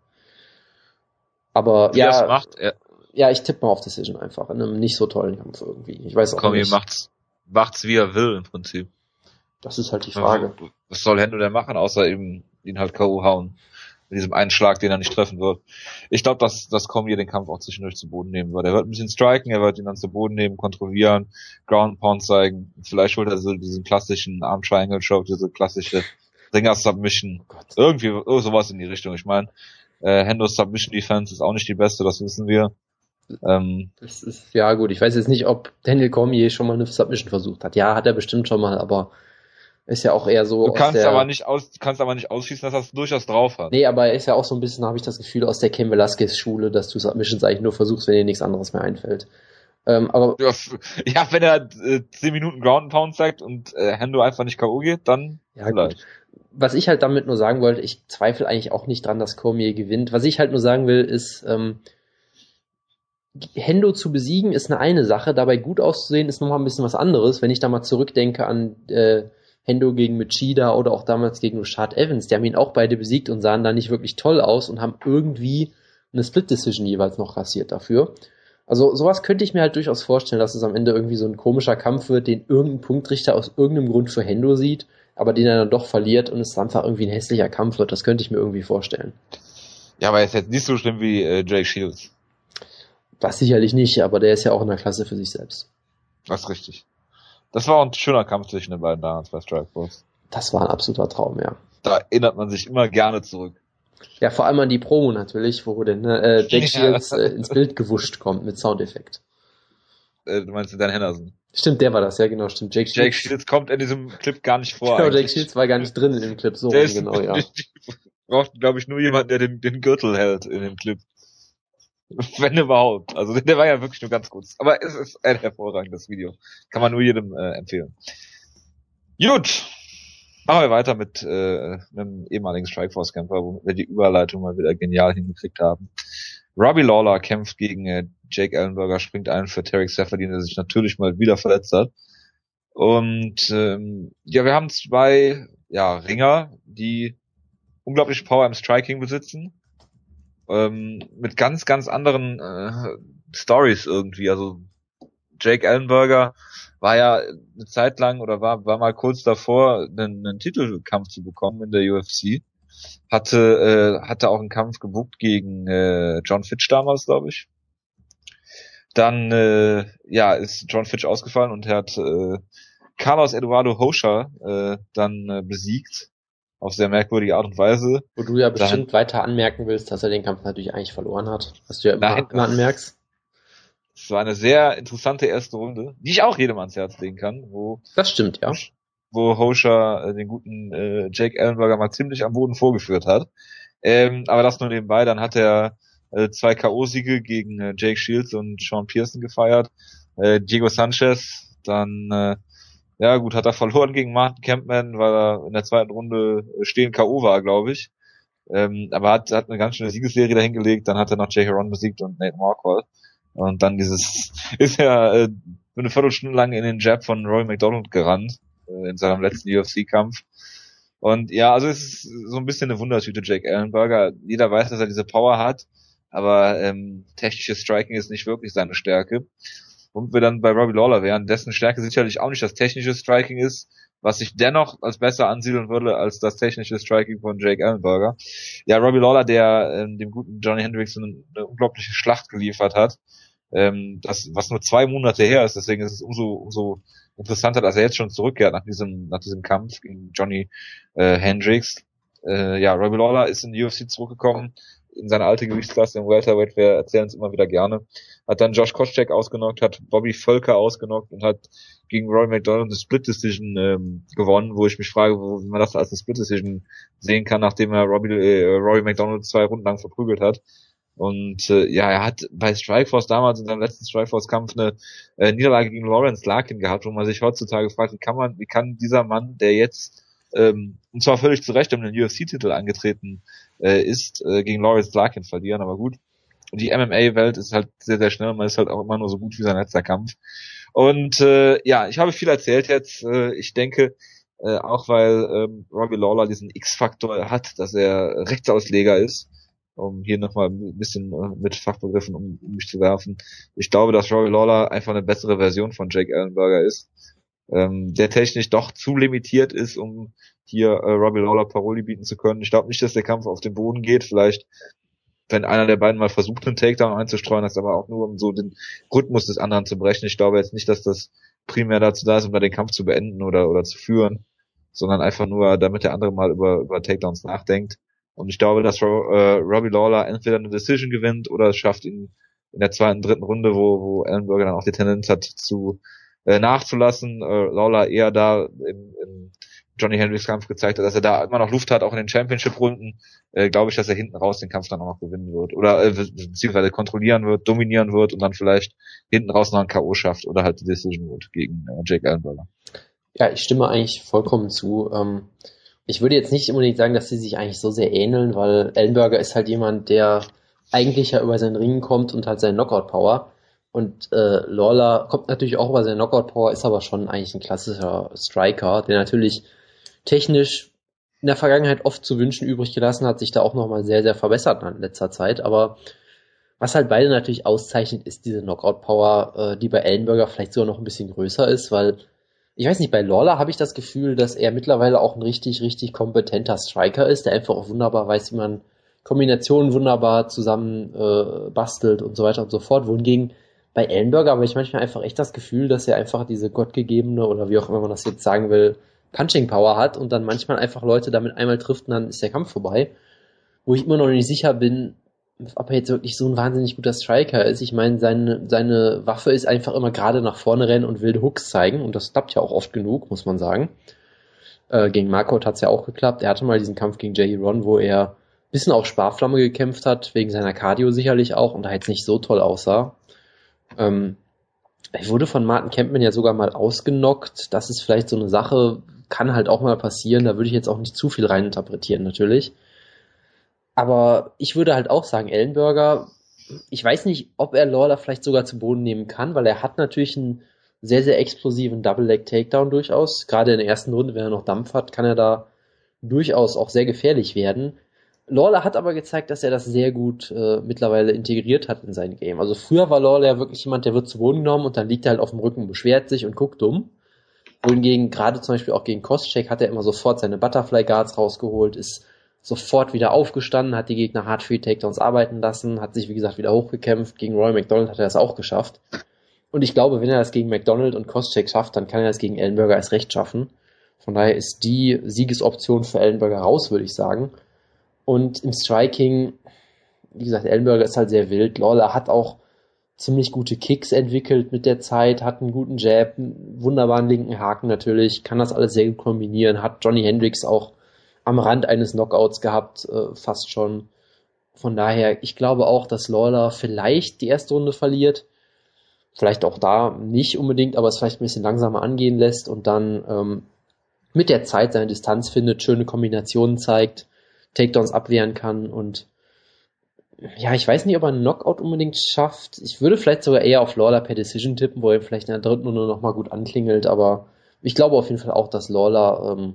Aber wie ja, macht, er ja, ich tippe mal auf Decision einfach in einem nicht so tollen Kampf irgendwie. Ich weiß auch Cormier nicht. macht's, macht's wie er will im Prinzip. Das ist halt die Frage. Was soll Hendo denn machen, außer eben ihn halt K.O. hauen? Mit diesem einen Schlag, den er nicht treffen wird. Ich glaube, dass, dass Cormier den Kampf auch zwischendurch zu Boden nehmen wird. Er wird ein bisschen striken, er wird ihn dann zu Boden nehmen, kontrollieren, Ground Pound zeigen. Vielleicht holt er so diesen klassischen Arm Triangle Choke, diese klassische Ringer Submission. Oh Irgendwie oh, sowas in die Richtung. Ich meine, äh, Hendos Submission Defense ist auch nicht die beste, das wissen wir. Ähm, das ist, ja gut, ich weiß jetzt nicht, ob Daniel Cormier schon mal eine Submission versucht hat. Ja, hat er bestimmt schon mal, aber ist ja auch eher so. Du kannst der, aber nicht aus, kannst aber nicht ausschließen, dass er es durchaus drauf hat. Nee, aber er ist ja auch so ein bisschen, habe ich das Gefühl, aus der Ken Velasquez Schule, dass du Submissions eigentlich nur versuchst, wenn dir nichts anderes mehr einfällt. Ähm, aber ja, ja, wenn er äh, 10 Minuten Ground and Pound zeigt und äh, Hendo einfach nicht K.O. geht, dann ja, vielleicht. Gut. Was ich halt damit nur sagen wollte, ich zweifle eigentlich auch nicht dran, dass Cormier gewinnt. Was ich halt nur sagen will, ist, ähm, Hendo zu besiegen ist eine eine Sache, dabei gut auszusehen ist nochmal ein bisschen was anderes. Wenn ich da mal zurückdenke an äh, Hendo gegen Machida oder auch damals gegen Rashad Evans, die haben ihn auch beide besiegt und sahen da nicht wirklich toll aus und haben irgendwie eine Split Decision jeweils noch rasiert dafür. Also sowas könnte ich mir halt durchaus vorstellen, dass es am Ende irgendwie so ein komischer Kampf wird, den irgendein Punktrichter aus irgendeinem Grund für Hendo sieht, aber den er dann doch verliert und es einfach irgendwie ein hässlicher Kampf wird. Das könnte ich mir irgendwie vorstellen. Ja, aber er ist jetzt nicht so schlimm wie äh, Jake Shields. Das sicherlich nicht, aber der ist ja auch in der Klasse für sich selbst. Das ist richtig. Das war ein schöner Kampf zwischen den beiden damals bei Strikeforce. Das war ein absoluter Traum, ja. Da erinnert man sich immer gerne zurück. Ja, vor allem an die Promo natürlich, wo denn ne, äh, Jake Shields äh, ins Bild gewuscht kommt mit Soundeffekt. Äh, du meinst Dan Henderson? Stimmt, der war das, ja genau, stimmt. Jake, Jake Shields kommt in diesem Clip gar nicht vor. Genau, eigentlich. Jake Shields war gar nicht drin in dem Clip, so rum, genau, ja. braucht, glaube ich, nur jemand, der den, den Gürtel hält in dem Clip. Wenn überhaupt. Also der war ja wirklich nur ganz kurz. Aber es ist ein hervorragendes Video. Kann man nur jedem äh, empfehlen. Gut. Machen wir weiter mit äh, einem ehemaligen Strikeforce-Kämpfer, wo wir die Überleitung mal wieder genial hingekriegt haben. Robbie Lawler kämpft gegen äh, Jake Ellenberger, springt ein für Tarek Seferdin, der sich natürlich mal wieder verletzt hat. Und ähm, ja, wir haben zwei ja, Ringer, die unglaublich Power im Striking besitzen ähm, mit ganz, ganz anderen äh, Stories irgendwie. Also Jake Ellenberger war ja eine Zeit lang oder war, war mal kurz davor, einen, einen Titelkampf zu bekommen in der UFC. Hatte, äh, hatte auch einen Kampf gebucht gegen äh, John Fitch damals, glaube ich. Dann äh, ja, ist John Fitch ausgefallen und er hat äh, Carlos Eduardo Hoscher äh, dann äh, besiegt auf sehr merkwürdige Art und Weise. Wo du ja bestimmt Dann, weiter anmerken willst, dass er den Kampf natürlich eigentlich verloren hat. Was du ja immer, nein, immer anmerkst. Es war eine sehr interessante erste Runde, die ich auch jedem ans Herz legen kann, wo das stimmt, ja. Wo Hoscher äh, den guten äh, Jake Ellenberger mal ziemlich am Boden vorgeführt hat. Ähm, aber das nur nebenbei, dann hat er äh, zwei K.O.-Siege gegen äh, Jake Shields und Sean Pearson gefeiert. Äh, Diego Sanchez, dann äh, ja, gut, hat er verloren gegen Martin Campman, weil er in der zweiten Runde stehen K.O. war, glaube ich. Ähm, aber hat, hat eine ganz schöne Siegesserie dahingelegt. Dann hat er noch Jay Heron besiegt und Nate Marquardt. Und dann dieses, ist er äh, eine Viertelstunde lang in den Jab von Roy McDonald gerannt, äh, in seinem letzten UFC-Kampf. Und ja, also es ist so ein bisschen eine Wundertüte, Jake Ellenberger. Jeder weiß, dass er diese Power hat, aber ähm, technisches Striking ist nicht wirklich seine Stärke womit wir dann bei Robbie Lawler wären, dessen Stärke sicherlich auch nicht das technische Striking ist, was ich dennoch als besser ansiedeln würde als das technische Striking von Jake Ellenberger. Ja, Robbie Lawler, der ähm, dem guten Johnny Hendricks eine, eine unglaubliche Schlacht geliefert hat, ähm, das, was nur zwei Monate her ist, deswegen ist es umso, umso interessanter, dass er jetzt schon zurückkehrt nach diesem, nach diesem Kampf gegen Johnny äh, Hendricks. Äh, ja, Robbie Lawler ist in die UFC zurückgekommen, in seine alte Gewichtsklasse im Welterweight, wir erzählen es immer wieder gerne, hat dann Josh Koscheck ausgenockt, hat Bobby Völker ausgenockt und hat gegen Roy McDonald eine Split Decision ähm, gewonnen, wo ich mich frage, wo, wie man das als eine Split Decision sehen kann, nachdem er Robbie, äh, Roy McDonald zwei Runden lang verprügelt hat. Und äh, ja, er hat bei Strikeforce damals in seinem letzten Strikeforce-Kampf eine äh, Niederlage gegen Lawrence Larkin gehabt, wo man sich heutzutage fragt, wie kann man, wie kann dieser Mann, der jetzt ähm, und zwar völlig zu Recht um den UFC-Titel angetreten äh, ist, äh, gegen Lawrence Larkin verlieren, aber gut. Die MMA-Welt ist halt sehr, sehr schnell, man ist halt auch immer nur so gut wie sein letzter Kampf. Und äh, ja, ich habe viel erzählt jetzt. Äh, ich denke, äh, auch weil ähm, Robbie Lawler diesen X-Faktor hat, dass er Rechtsausleger ist, um hier nochmal ein bisschen äh, mit Fachbegriffen um, um mich zu werfen. Ich glaube, dass Robbie Lawler einfach eine bessere Version von Jake Ellenberger ist, ähm, der technisch doch zu limitiert ist, um hier äh, Robbie Lawler Paroli bieten zu können. Ich glaube nicht, dass der Kampf auf den Boden geht. Vielleicht, wenn einer der beiden mal versucht, einen Takedown einzustreuen, das aber auch nur, um so den Rhythmus des anderen zu brechen. Ich glaube jetzt nicht, dass das primär dazu da ist, um den Kampf zu beenden oder, oder zu führen, sondern einfach nur, damit der andere mal über, über Takedowns nachdenkt. Und ich glaube, dass äh, Robbie Lawler entweder eine Decision gewinnt oder es schafft ihn in der zweiten, dritten Runde, wo, wo Ellenberger dann auch die Tendenz hat, zu äh, nachzulassen. Äh, Lawler eher da im, im Johnny Hendricks Kampf gezeigt hat, dass er da immer noch Luft hat, auch in den Championship-Runden, äh, glaube ich, dass er hinten raus den Kampf dann auch noch gewinnen wird. Oder äh, beziehungsweise kontrollieren wird, dominieren wird und dann vielleicht hinten raus noch ein K.O. schafft oder halt die Decision wird gegen äh, Jake Ellenberger. Ja, ich stimme eigentlich vollkommen zu. Ähm, ich würde jetzt nicht unbedingt sagen, dass sie sich eigentlich so sehr ähneln, weil Ellenberger ist halt jemand, der eigentlich ja über seinen Ringen kommt und halt seine Knockout-Power. Und äh, Lawler kommt natürlich auch über seine Knockout-Power, ist aber schon eigentlich ein klassischer Striker, der natürlich technisch in der Vergangenheit oft zu wünschen übrig gelassen hat, sich da auch nochmal sehr, sehr verbessert in letzter Zeit. Aber was halt beide natürlich auszeichnet, ist diese Knockout-Power, äh, die bei Ellenberger vielleicht sogar noch ein bisschen größer ist, weil ich weiß nicht, bei Lawler habe ich das Gefühl, dass er mittlerweile auch ein richtig, richtig kompetenter Striker ist, der einfach auch wunderbar weiß, wie man Kombinationen wunderbar zusammen äh, bastelt und so weiter und so fort. Wohingegen bei Ellenberger habe ich manchmal einfach echt das Gefühl, dass er einfach diese gottgegebene oder wie auch immer man das jetzt sagen will, Punching Power hat und dann manchmal einfach Leute damit einmal trifft und dann ist der Kampf vorbei. Wo ich immer noch nicht sicher bin, ob er jetzt wirklich so ein wahnsinnig guter Striker ist. Ich meine, seine, seine Waffe ist einfach immer gerade nach vorne rennen und wilde Hooks zeigen und das klappt ja auch oft genug, muss man sagen. Äh, gegen Marco hat es ja auch geklappt. Er hatte mal diesen Kampf gegen Jay Ron, wo er bisschen auf Sparflamme gekämpft hat, wegen seiner Cardio sicherlich auch und da jetzt nicht so toll aussah. Ähm, er wurde von Martin Kempman ja sogar mal ausgenockt. Das ist vielleicht so eine Sache, kann halt auch mal passieren. Da würde ich jetzt auch nicht zu viel reininterpretieren, natürlich. Aber ich würde halt auch sagen, Ellenberger, ich weiß nicht, ob er Lawler vielleicht sogar zu Boden nehmen kann, weil er hat natürlich einen sehr, sehr explosiven Double-Leg-Takedown durchaus. Gerade in der ersten Runde, wenn er noch Dampf hat, kann er da durchaus auch sehr gefährlich werden. Lawler hat aber gezeigt, dass er das sehr gut äh, mittlerweile integriert hat in sein Game. Also früher war Lawler ja wirklich jemand, der wird zu Boden genommen und dann liegt er halt auf dem Rücken, beschwert sich und guckt dumm. Wohingegen gerade zum Beispiel auch gegen Koscheck hat er immer sofort seine Butterfly Guards rausgeholt, ist sofort wieder aufgestanden, hat die Gegner hart für die Takedowns arbeiten lassen, hat sich wie gesagt wieder hochgekämpft. Gegen Roy McDonald hat er das auch geschafft. Und ich glaube, wenn er das gegen McDonald und Koscheck schafft, dann kann er das gegen Ellenberger erst recht schaffen. Von daher ist die Siegesoption für Ellenberger raus, würde ich sagen. Und im Striking, wie gesagt, Ellenberger ist halt sehr wild. Lawler hat auch ziemlich gute Kicks entwickelt mit der Zeit, hat einen guten Jab, einen wunderbaren linken Haken natürlich, kann das alles sehr gut kombinieren, hat Johnny Hendricks auch am Rand eines Knockouts gehabt, äh, fast schon. Von daher, ich glaube auch, dass Lawler vielleicht die erste Runde verliert. Vielleicht auch da nicht unbedingt, aber es vielleicht ein bisschen langsamer angehen lässt und dann ähm, mit der Zeit seine Distanz findet, schöne Kombinationen zeigt Takedowns abwehren kann und ja, ich weiß nicht, ob er einen Knockout unbedingt schafft. Ich würde vielleicht sogar eher auf Lawler per Decision tippen, wo er vielleicht in der dritten Runde nochmal gut anklingelt, aber ich glaube auf jeden Fall auch, dass Lawler ähm,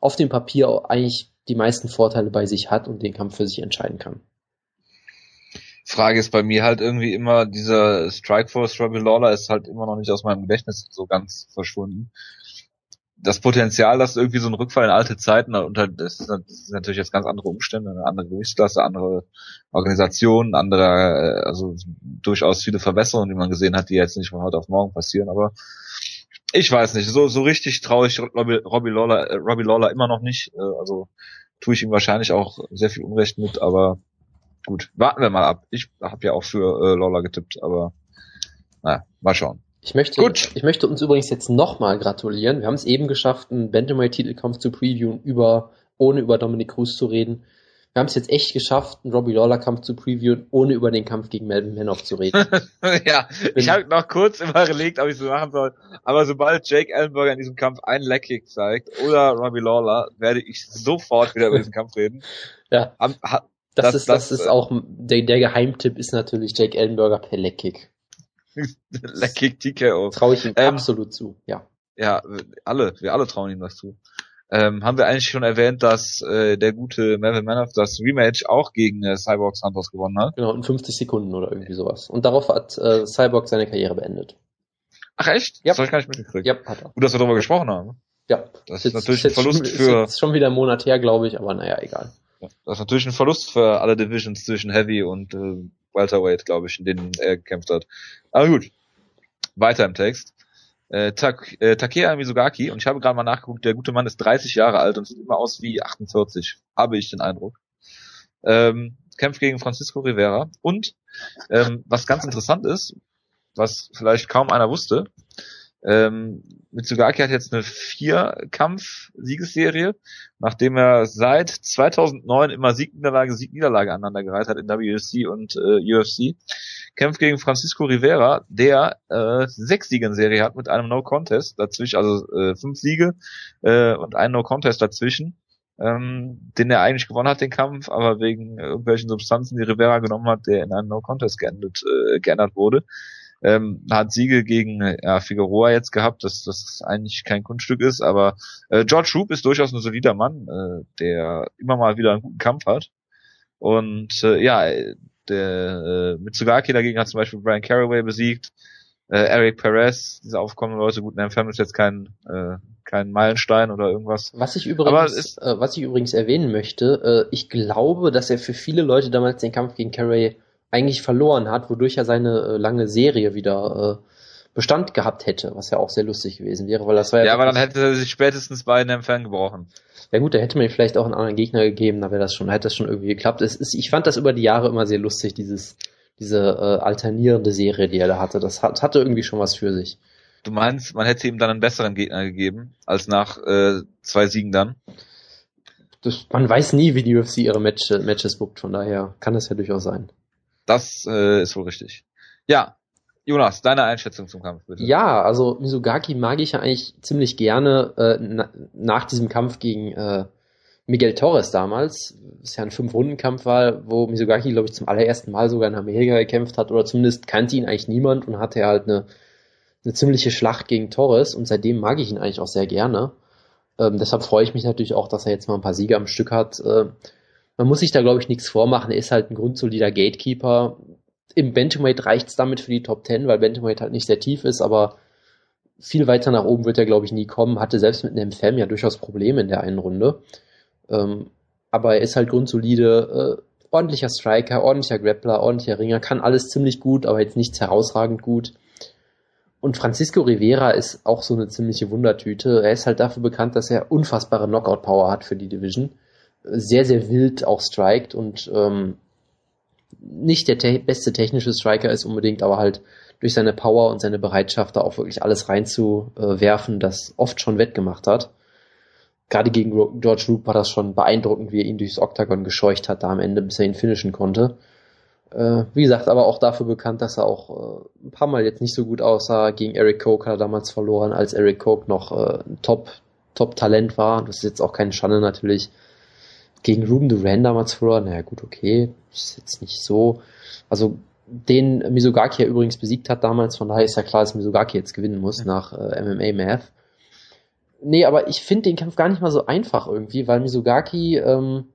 auf dem Papier eigentlich die meisten Vorteile bei sich hat und den Kampf für sich entscheiden kann. Frage ist bei mir halt irgendwie immer, dieser Strikeforce Robbie Lawler ist halt immer noch nicht aus meinem Gedächtnis so ganz verschwunden das Potenzial, dass irgendwie so ein Rückfall in alte Zeiten unter das ist, natürlich jetzt ganz andere Umstände, eine andere Gewichtsklasse, andere Organisation, andere, äh, also durchaus viele Verbesserungen, die man gesehen hat, die jetzt nicht von heute auf morgen passieren, aber ich weiß nicht, so, so richtig traue ich Robbie, Robbie, Lawler, äh, Robbie Lawler immer noch nicht, äh, also tue ich ihm wahrscheinlich auch sehr viel Unrecht mit, aber gut, warten wir mal ab. Ich habe ja auch für äh, Lawler getippt, aber naja, mal schauen. Ich möchte, Gut. ich möchte uns übrigens jetzt nochmal gratulieren. Wir haben es eben geschafft, einen Bantamweight-Titelkampf zu previewen, über, ohne über Dominic Cruz zu reden. wir haben es jetzt echt geschafft, einen Robbie Lawler Kampf zu previewen, ohne über den Kampf gegen Melvin Manoff zu reden. ja, ich habe noch kurz überlegt, ob ich so machen soll. Aber sobald Jake Ellenberger in diesem Kampf einen Leckkick zeigt oder Robbie Lawler, werde ich sofort wieder über diesen Kampf reden. Ja. Am, ha, das, das, ist, das, das ist auch der, der Geheimtipp ist natürlich Jake Ellenberger per Leckkick. Leckkick TKO. Traue ich ihm ähm, absolut zu, ja. Ja, alle, wir alle trauen ihm das zu. Ähm, haben wir eigentlich schon erwähnt, dass äh, der gute Melvin Manoff das Rematch auch gegen äh, Cyborg Santos gewonnen hat? Genau, in 50 Sekunden oder irgendwie sowas. Und darauf hat äh, Cyborg seine Karriere beendet. Ach echt? Ja. Das habe ich gar nicht mitgekriegt. Ja, hat er. Gut, dass wir darüber gesprochen haben. Ja. Das ist, ist natürlich ein Verlust schon, für... Ist schon wieder ein Monat her, glaube ich, aber naja, egal. Ja, das ist natürlich ein Verlust für alle Divisions zwischen Heavy und äh, Welterweight, glaube ich, in denen er gekämpft hat. Aber gut. Weiter im Text äh, Tak äh, Takea Mizugaki und ich habe gerade mal nachgeguckt, der gute Mann ist 30 Jahre alt und sieht immer aus wie 48, habe ich den Eindruck. Ähm, kämpft gegen Francisco Rivera und ähm, was ganz interessant ist, was vielleicht kaum einer wusste, ähm, Mitsugaki hat jetzt eine Vier-Kampf-Siegesserie, nachdem er seit 2009 immer Sieg-Niederlage, Sieg-Niederlage aneinandergereiht hat in WC und äh, UFC kämpft gegen Francisco Rivera, der äh, sechs Siege in Serie hat mit einem No Contest dazwischen, also äh, fünf Siege äh, und ein No Contest dazwischen, ähm, den er eigentlich gewonnen hat den Kampf, aber wegen irgendwelchen Substanzen, die Rivera genommen hat, der in einem No Contest geendet, äh, geändert wurde. Ähm, hat Siege gegen ja, Figueroa jetzt gehabt, dass das eigentlich kein Kunststück ist, aber äh, George Roop ist durchaus ein solider Mann, äh, der immer mal wieder einen guten Kampf hat. Und äh, ja, der äh, Mitsugaki dagegen hat zum Beispiel Brian Caraway besiegt. Äh, Eric Perez, diese aufkommenden Leute, gut, in ist jetzt kein, äh, kein Meilenstein oder irgendwas. Was ich übrigens, ist, äh, was ich übrigens erwähnen möchte, äh, ich glaube, dass er für viele Leute damals den Kampf gegen Caraway eigentlich verloren hat, wodurch er seine äh, lange Serie wieder äh, Bestand gehabt hätte, was ja auch sehr lustig gewesen wäre, weil das war ja. Ja, aber dann hätte er sich spätestens bei einem Fan gebrochen. Ja gut, da hätte man vielleicht auch einen anderen Gegner gegeben, da wäre das schon, hätte das schon irgendwie geklappt. Es ist, ich fand das über die Jahre immer sehr lustig, dieses, diese äh, alternierende Serie, die er da hatte. Das hat, hatte irgendwie schon was für sich. Du meinst, man hätte ihm dann einen besseren Gegner gegeben, als nach äh, zwei Siegen dann? Das, man weiß nie, wie die UFC ihre Match, Matches bookt, von daher kann das ja durchaus sein. Das äh, ist wohl richtig. Ja, Jonas, deine Einschätzung zum Kampf, bitte. Ja, also Misugaki mag ich ja eigentlich ziemlich gerne äh, na, nach diesem Kampf gegen äh, Miguel Torres damals, das ja ein Fünf-Runden-Kampf war, wo Misugaki, glaube ich, zum allerersten Mal sogar in Amerika gekämpft hat, oder zumindest kannte ihn eigentlich niemand und hatte halt eine, eine ziemliche Schlacht gegen Torres und seitdem mag ich ihn eigentlich auch sehr gerne. Ähm, deshalb freue ich mich natürlich auch, dass er jetzt mal ein paar Siege am Stück hat. Äh, man muss sich da, glaube ich, nichts vormachen. Er ist halt ein grundsolider Gatekeeper, im Bantamweight reicht's damit für die Top 10, weil Bantamweight halt nicht sehr tief ist, aber viel weiter nach oben wird er, glaube ich, nie kommen. Hatte selbst mit einem Fam ja durchaus Probleme in der einen Runde. Ähm, aber er ist halt grundsolide, äh, ordentlicher Striker, ordentlicher Grappler, ordentlicher Ringer, kann alles ziemlich gut, aber jetzt nichts herausragend gut. Und Francisco Rivera ist auch so eine ziemliche Wundertüte. Er ist halt dafür bekannt, dass er unfassbare Knockout-Power hat für die Division. Sehr, sehr wild auch strikt und ähm, nicht der te beste technische Striker ist unbedingt, aber halt durch seine Power und seine Bereitschaft, da auch wirklich alles reinzuwerfen, das oft schon wettgemacht hat. Gerade gegen George Roop war das schon beeindruckend, wie er ihn durchs Octagon gescheucht hat, da am Ende, bis er ihn finishen konnte. Äh, wie gesagt, aber auch dafür bekannt, dass er auch äh, ein paar Mal jetzt nicht so gut aussah. Gegen Eric Koch hat er damals verloren, als Eric Koch noch äh, ein Top, Top-Talent war. Das ist jetzt auch keine Schande natürlich gegen Ruben Duran damals verloren. Naja, gut, okay. Ist jetzt nicht so. Also, den Misogaki ja übrigens besiegt hat damals, von daher ist ja klar, dass Misogaki jetzt gewinnen muss nach äh, MMA Math. Nee, aber ich finde den Kampf gar nicht mal so einfach irgendwie, weil Misogaki ähm,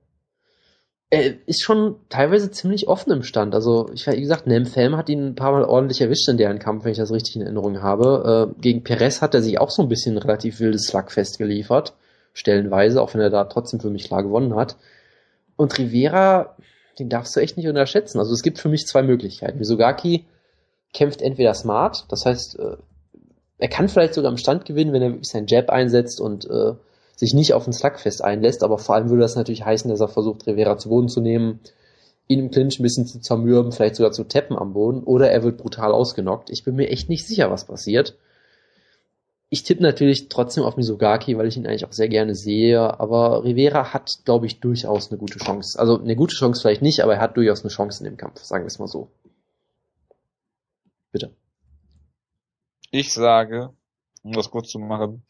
er ist schon teilweise ziemlich offen im Stand. Also, ich wie gesagt, Nemfelm hat ihn ein paar Mal ordentlich erwischt in deren Kampf, wenn ich das richtig in Erinnerung habe. Äh, gegen Perez hat er sich auch so ein bisschen relativ wildes Slugfest geliefert stellenweise, auch wenn er da trotzdem für mich klar gewonnen hat. Und Rivera, den darfst du echt nicht unterschätzen. Also es gibt für mich zwei Möglichkeiten. Misogaki kämpft entweder smart, das heißt, äh, er kann vielleicht sogar im Stand gewinnen, wenn er wirklich seinen Jab einsetzt und äh, sich nicht auf ein Slugfest einlässt, aber vor allem würde das natürlich heißen, dass er versucht, Rivera zu Boden zu nehmen, ihn im Clinch ein bisschen zu zermürben, vielleicht sogar zu tappen am Boden, oder er wird brutal ausgenockt. Ich bin mir echt nicht sicher, was passiert ich tippe natürlich trotzdem auf Misogaki, weil ich ihn eigentlich auch sehr gerne sehe. Aber Rivera hat, glaube ich, durchaus eine gute Chance. Also eine gute Chance vielleicht nicht, aber er hat durchaus eine Chance in dem Kampf, sagen wir es mal so. Bitte. Ich sage, um das kurz zu machen,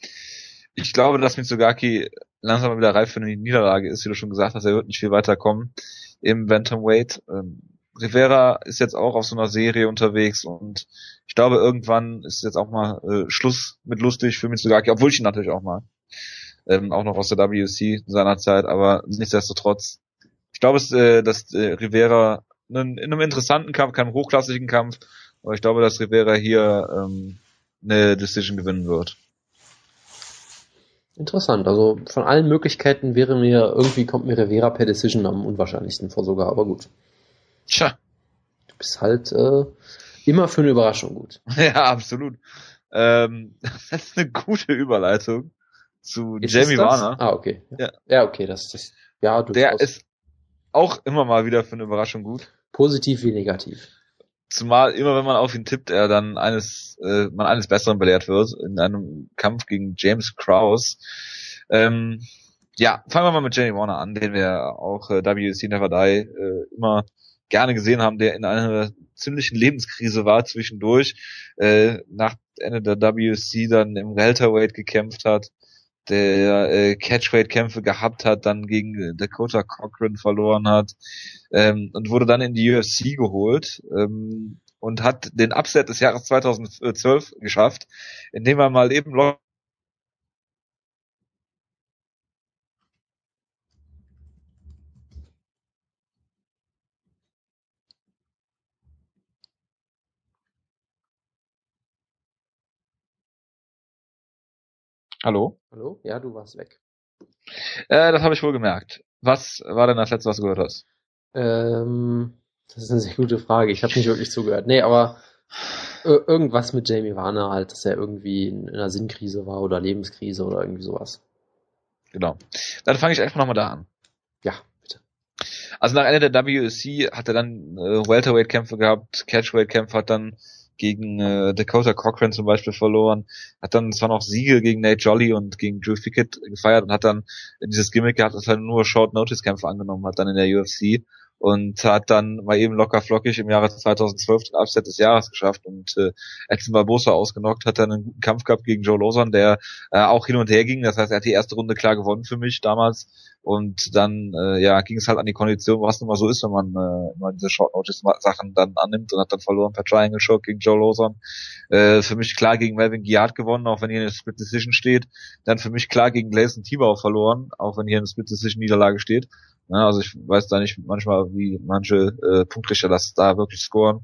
ich glaube, dass Mitsugaki langsam wieder reif für eine Niederlage ist, wie du schon gesagt hast, er wird nicht viel weiterkommen im Bantamweight. Ähm, Rivera ist jetzt auch auf so einer Serie unterwegs und ich glaube, irgendwann ist jetzt auch mal äh, Schluss mit lustig für Mitsugaki, obwohl ich ihn natürlich auch mal. Ähm, auch noch aus der WC seiner Zeit, aber nichtsdestotrotz. Ich glaube, es, äh, dass äh, Rivera in, in einem interessanten Kampf, keinem hochklassigen Kampf, aber ich glaube, dass Rivera hier ähm, eine Decision gewinnen wird. Interessant. Also von allen Möglichkeiten wäre mir, irgendwie kommt mir Rivera per Decision am unwahrscheinlichsten vor sogar, aber gut. Tja. Du bist halt äh, immer für eine Überraschung gut. Ja, absolut. Ähm, das ist eine gute Überleitung zu ist Jamie Warner. Ah, okay. Ja, ja okay, das ist ja Der ist auch immer mal wieder für eine Überraschung gut. Positiv wie negativ. Zumal immer wenn man auf ihn tippt, er dann eines, äh, man eines Besseren belehrt wird in einem Kampf gegen James Krause. Ähm, ja, fangen wir mal mit Jamie Warner an, den wir auch äh, WC Never Die äh, immer gerne gesehen haben, der in einer ziemlichen Lebenskrise war zwischendurch, äh, nach Ende der WC dann im Welterweight gekämpft hat, der äh, Catchweight-Kämpfe gehabt hat, dann gegen Dakota Cochran verloren hat ähm, und wurde dann in die UFC geholt ähm, und hat den Upset des Jahres 2012 geschafft, indem er mal eben Hallo? Hallo? Ja, du warst weg. Äh, das habe ich wohl gemerkt. Was war denn das letzte, was du gehört hast? Ähm, das ist eine sehr gute Frage. Ich habe nicht wirklich zugehört. Nee, aber irgendwas mit Jamie Warner halt, dass er irgendwie in einer Sinnkrise war oder Lebenskrise oder irgendwie sowas. Genau. Dann fange ich einfach nochmal da an. Ja, bitte. Also nach Ende der WSC hat er dann äh, Welterweight-Kämpfe gehabt, Catchweight-Kämpfe hat dann gegen äh, Dakota Cochran zum Beispiel verloren, hat dann zwar noch Siege gegen Nate Jolly und gegen Drew Fickett gefeiert und hat dann dieses Gimmick gehabt, dass er nur Short-Notice-Kämpfe angenommen hat dann in der UFC und hat dann mal eben locker flockig im Jahre 2012 den Upset des Jahres geschafft und äh, Edson Barbosa ausgenockt, hat dann einen guten Kampf gehabt gegen Joe Lawson, der äh, auch hin und her ging, das heißt, er hat die erste Runde klar gewonnen für mich damals und dann äh, ja ging es halt an die Kondition, was nun mal so ist, wenn man äh, mal diese Short Notice Sachen dann annimmt und hat dann verloren per Triangle Shock gegen Joe Lawson. Äh, für mich klar gegen Melvin Giard gewonnen, auch wenn hier eine Split Decision steht. Dann für mich klar gegen Gleison Tibau verloren, auch wenn hier eine Split Decision Niederlage steht. Ja, also ich weiß da nicht manchmal, wie manche äh, Punktrichter das da wirklich scoren.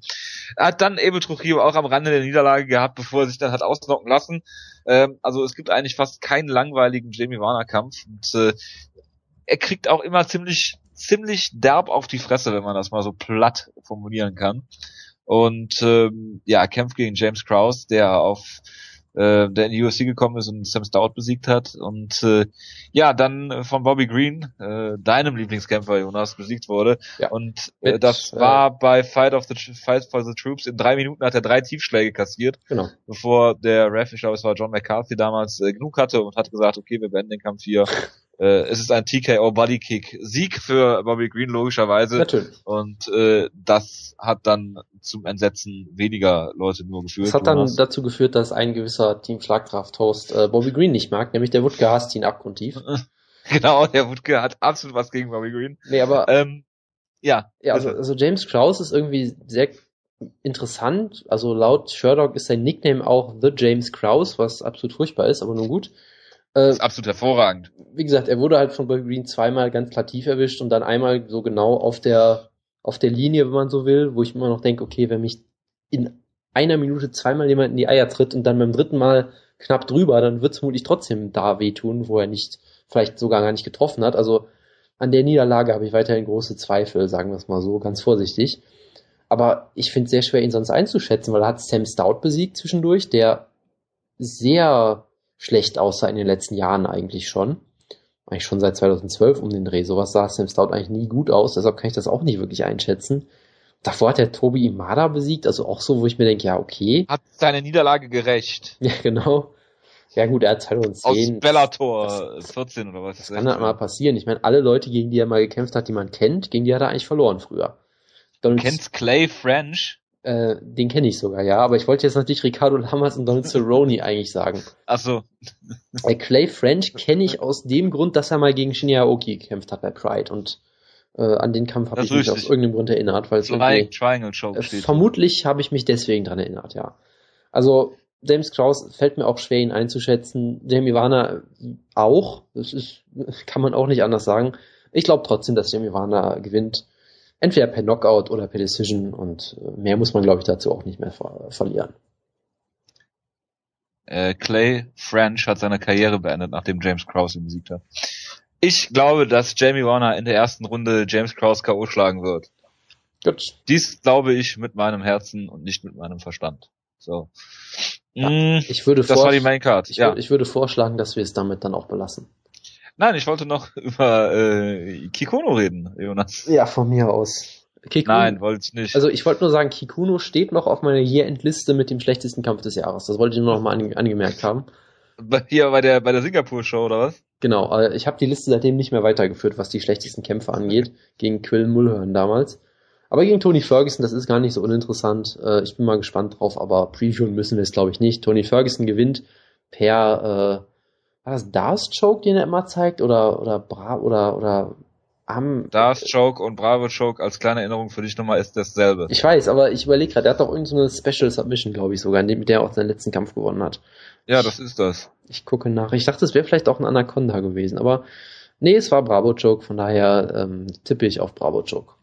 Er hat dann Abel Trujillo auch am Rande der Niederlage gehabt, bevor er sich dann hat ausnocken lassen. Ähm, also es gibt eigentlich fast keinen langweiligen Jamie Warner Kampf. Und, äh, er kriegt auch immer ziemlich, ziemlich derb auf die Fresse, wenn man das mal so platt formulieren kann. Und ähm, ja, kämpft gegen James Krause, der auf äh, der in die UFC gekommen ist und Sam Stout besiegt hat. Und äh, ja, dann von Bobby Green, äh, deinem Lieblingskämpfer, Jonas, besiegt wurde. Ja. Und äh, Mit, das äh, war bei Fight of the Fight for the Troops. In drei Minuten hat er drei Tiefschläge kassiert, genau. bevor der Ref, ich glaube, es war John McCarthy damals, äh, genug hatte und hat gesagt, okay, wir beenden den Kampf hier. Äh, es ist ein TKO Body Kick Sieg für Bobby Green logischerweise. Natürlich. Und äh, das hat dann zum Entsetzen weniger Leute nur geführt. Das hat dann dazu geführt, dass ein gewisser Team Schlagkraft-Host äh, Bobby Green nicht mag, nämlich der Wutke hasst ihn abgrundtief. genau, der Wutke hat absolut was gegen Bobby Green. Nee, aber ähm, ja. Ja, also, also James Krause ist irgendwie sehr interessant. Also laut Sherlock ist sein Nickname auch The James Krause, was absolut furchtbar ist, aber nun gut. Äh, ist absolut hervorragend. Wie gesagt, er wurde halt von Bobby Green zweimal ganz klar tief erwischt und dann einmal so genau auf der, auf der Linie, wenn man so will, wo ich immer noch denke, okay, wenn mich in einer Minute zweimal jemand in die Eier tritt und dann beim dritten Mal knapp drüber, dann wird es vermutlich trotzdem da wehtun, wo er nicht, vielleicht sogar gar nicht getroffen hat. Also an der Niederlage habe ich weiterhin große Zweifel, sagen wir es mal so, ganz vorsichtig. Aber ich finde es sehr schwer, ihn sonst einzuschätzen, weil er hat Sam Stout besiegt zwischendurch, der sehr schlecht aussah in den letzten Jahren eigentlich schon. Eigentlich schon seit 2012 um den Dreh. Sowas sah Sam Stout eigentlich nie gut aus, deshalb kann ich das auch nicht wirklich einschätzen. Davor hat er Tobi Imada besiegt, also auch so, wo ich mir denke, ja, okay. Hat seine Niederlage gerecht. Ja, genau. Ja gut, er hat 2010. Aus Bellator das, 14 oder was. Das kann halt mal passieren. Ich meine, alle Leute, gegen die er mal gekämpft hat, die man kennt, gegen die hat er eigentlich verloren früher. Donald, du kennst Clay French? Äh, den kenne ich sogar, ja. Aber ich wollte jetzt natürlich Ricardo Lamas und Donald Cerrone eigentlich sagen. Ach so. Äh, Clay French kenne ich aus dem Grund, dass er mal gegen Shinya Aoki gekämpft hat bei Pride und äh, an den Kampf habe ich mich aus irgendeinem Grund erinnert, weil es Tri Triangle Show äh, Vermutlich habe ich mich deswegen dran erinnert, ja. Also James Kraus fällt mir auch schwer, ihn einzuschätzen. Jamie Warner auch. Das ist, kann man auch nicht anders sagen. Ich glaube trotzdem, dass Jamie Warner gewinnt. Entweder per Knockout oder per Decision und äh, mehr muss man, glaube ich, dazu auch nicht mehr ver verlieren. Äh, Clay French hat seine Karriere beendet, nachdem James Krause ihn besiegt hat. Ich glaube, dass Jamie Warner in der ersten Runde James Krause K.O. schlagen wird. Gut. Dies glaube ich mit meinem Herzen und nicht mit meinem Verstand. So. Ja, mm, ich würde das war die Main Card. Ich, ja. ich würde vorschlagen, dass wir es damit dann auch belassen. Nein, ich wollte noch über äh, Kikuno reden, Jonas. Ja, von mir aus. Kikuno, Nein, wollte ich nicht. Also ich wollte nur sagen, Kikuno steht noch auf meiner Year-End-Liste mit dem schlechtesten Kampf des Jahres. Das wollte ich nur noch mal ange angemerkt haben. Hier bei der bei der Singapur-Show oder was? Genau, ich habe die Liste seitdem nicht mehr weitergeführt, was die schlechtesten Kämpfe angeht, gegen Quill Mulhern damals. Aber gegen Tony Ferguson, das ist gar nicht so uninteressant. Äh, ich bin mal gespannt drauf, aber previewen müssen wir es, glaube ich, nicht. Tony Ferguson gewinnt per, äh, war das Darst Choke, den er immer zeigt? Oder, oder Bra, oder, oder, am. Darst Choke und Bravo Choke als kleine Erinnerung für dich nochmal ist dasselbe. Ich weiß, aber ich überlege gerade, der hat doch irgendeine so Special Submission, glaube ich sogar, mit der er auch seinen letzten Kampf gewonnen hat. Ja, das ist das. Ich gucke nach. Ich dachte, es wäre vielleicht auch ein Anaconda gewesen, aber nee, es war Bravo Choke, von daher ähm, tippe ich auf Bravo Choke.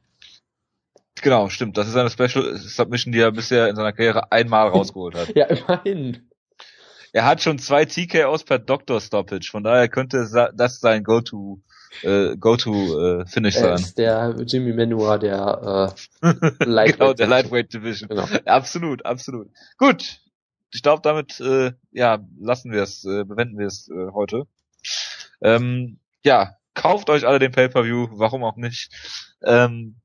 Genau, stimmt. Das ist eine Special Submission, die er bisher in seiner Karriere einmal rausgeholt hat. ja, immerhin. Er hat schon zwei TKOs per Doctor Stoppage, von daher könnte das sein Go-To äh, Go-To äh, Finish sein. Ist der Jimmy Menua der äh, Lightweight genau, der Lightweight Division. Genau. Absolut, absolut. Gut. Ich glaube, damit äh, ja lassen wir es, äh, bewenden wir es äh, heute. Ähm, ja, kauft euch alle den Pay-per-View, warum auch nicht. Ähm,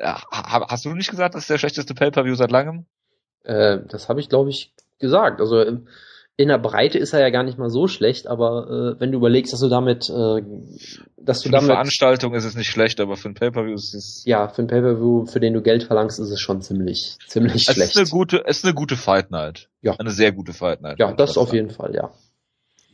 hast du nicht gesagt, das ist der schlechteste Pay-Per-View seit langem? Äh, das habe ich, glaube ich, gesagt. Also in der Breite ist er ja gar nicht mal so schlecht, aber äh, wenn du überlegst, dass du damit, äh, dass du für damit. Für Veranstaltung ist es nicht schlecht, aber für ein Pay-Per-View ist es. Ja, für ein Pay-Per-View, für den du Geld verlangst, ist es schon ziemlich, ziemlich es schlecht. Es ist eine gute, es ist eine gute Fight Night. Ja. Eine sehr gute Fight Night. Ja, das auf jeden Fall, ja.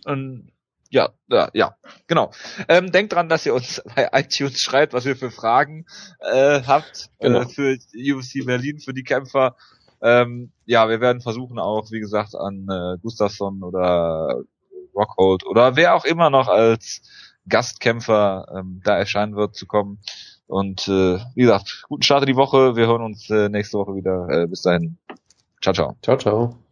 Und ja, ja, ja, genau. Ähm, denkt dran, dass ihr uns bei iTunes schreibt, was ihr für Fragen äh, habt äh, genau. äh, für UFC Berlin, für die Kämpfer. Ähm, ja, wir werden versuchen auch, wie gesagt, an äh, Gustafsson oder Rockhold oder wer auch immer noch als Gastkämpfer ähm, da erscheinen wird zu kommen. Und äh, wie gesagt, guten Start in die Woche. Wir hören uns äh, nächste Woche wieder. Äh, bis dahin. Ciao, ciao. Ciao, ciao.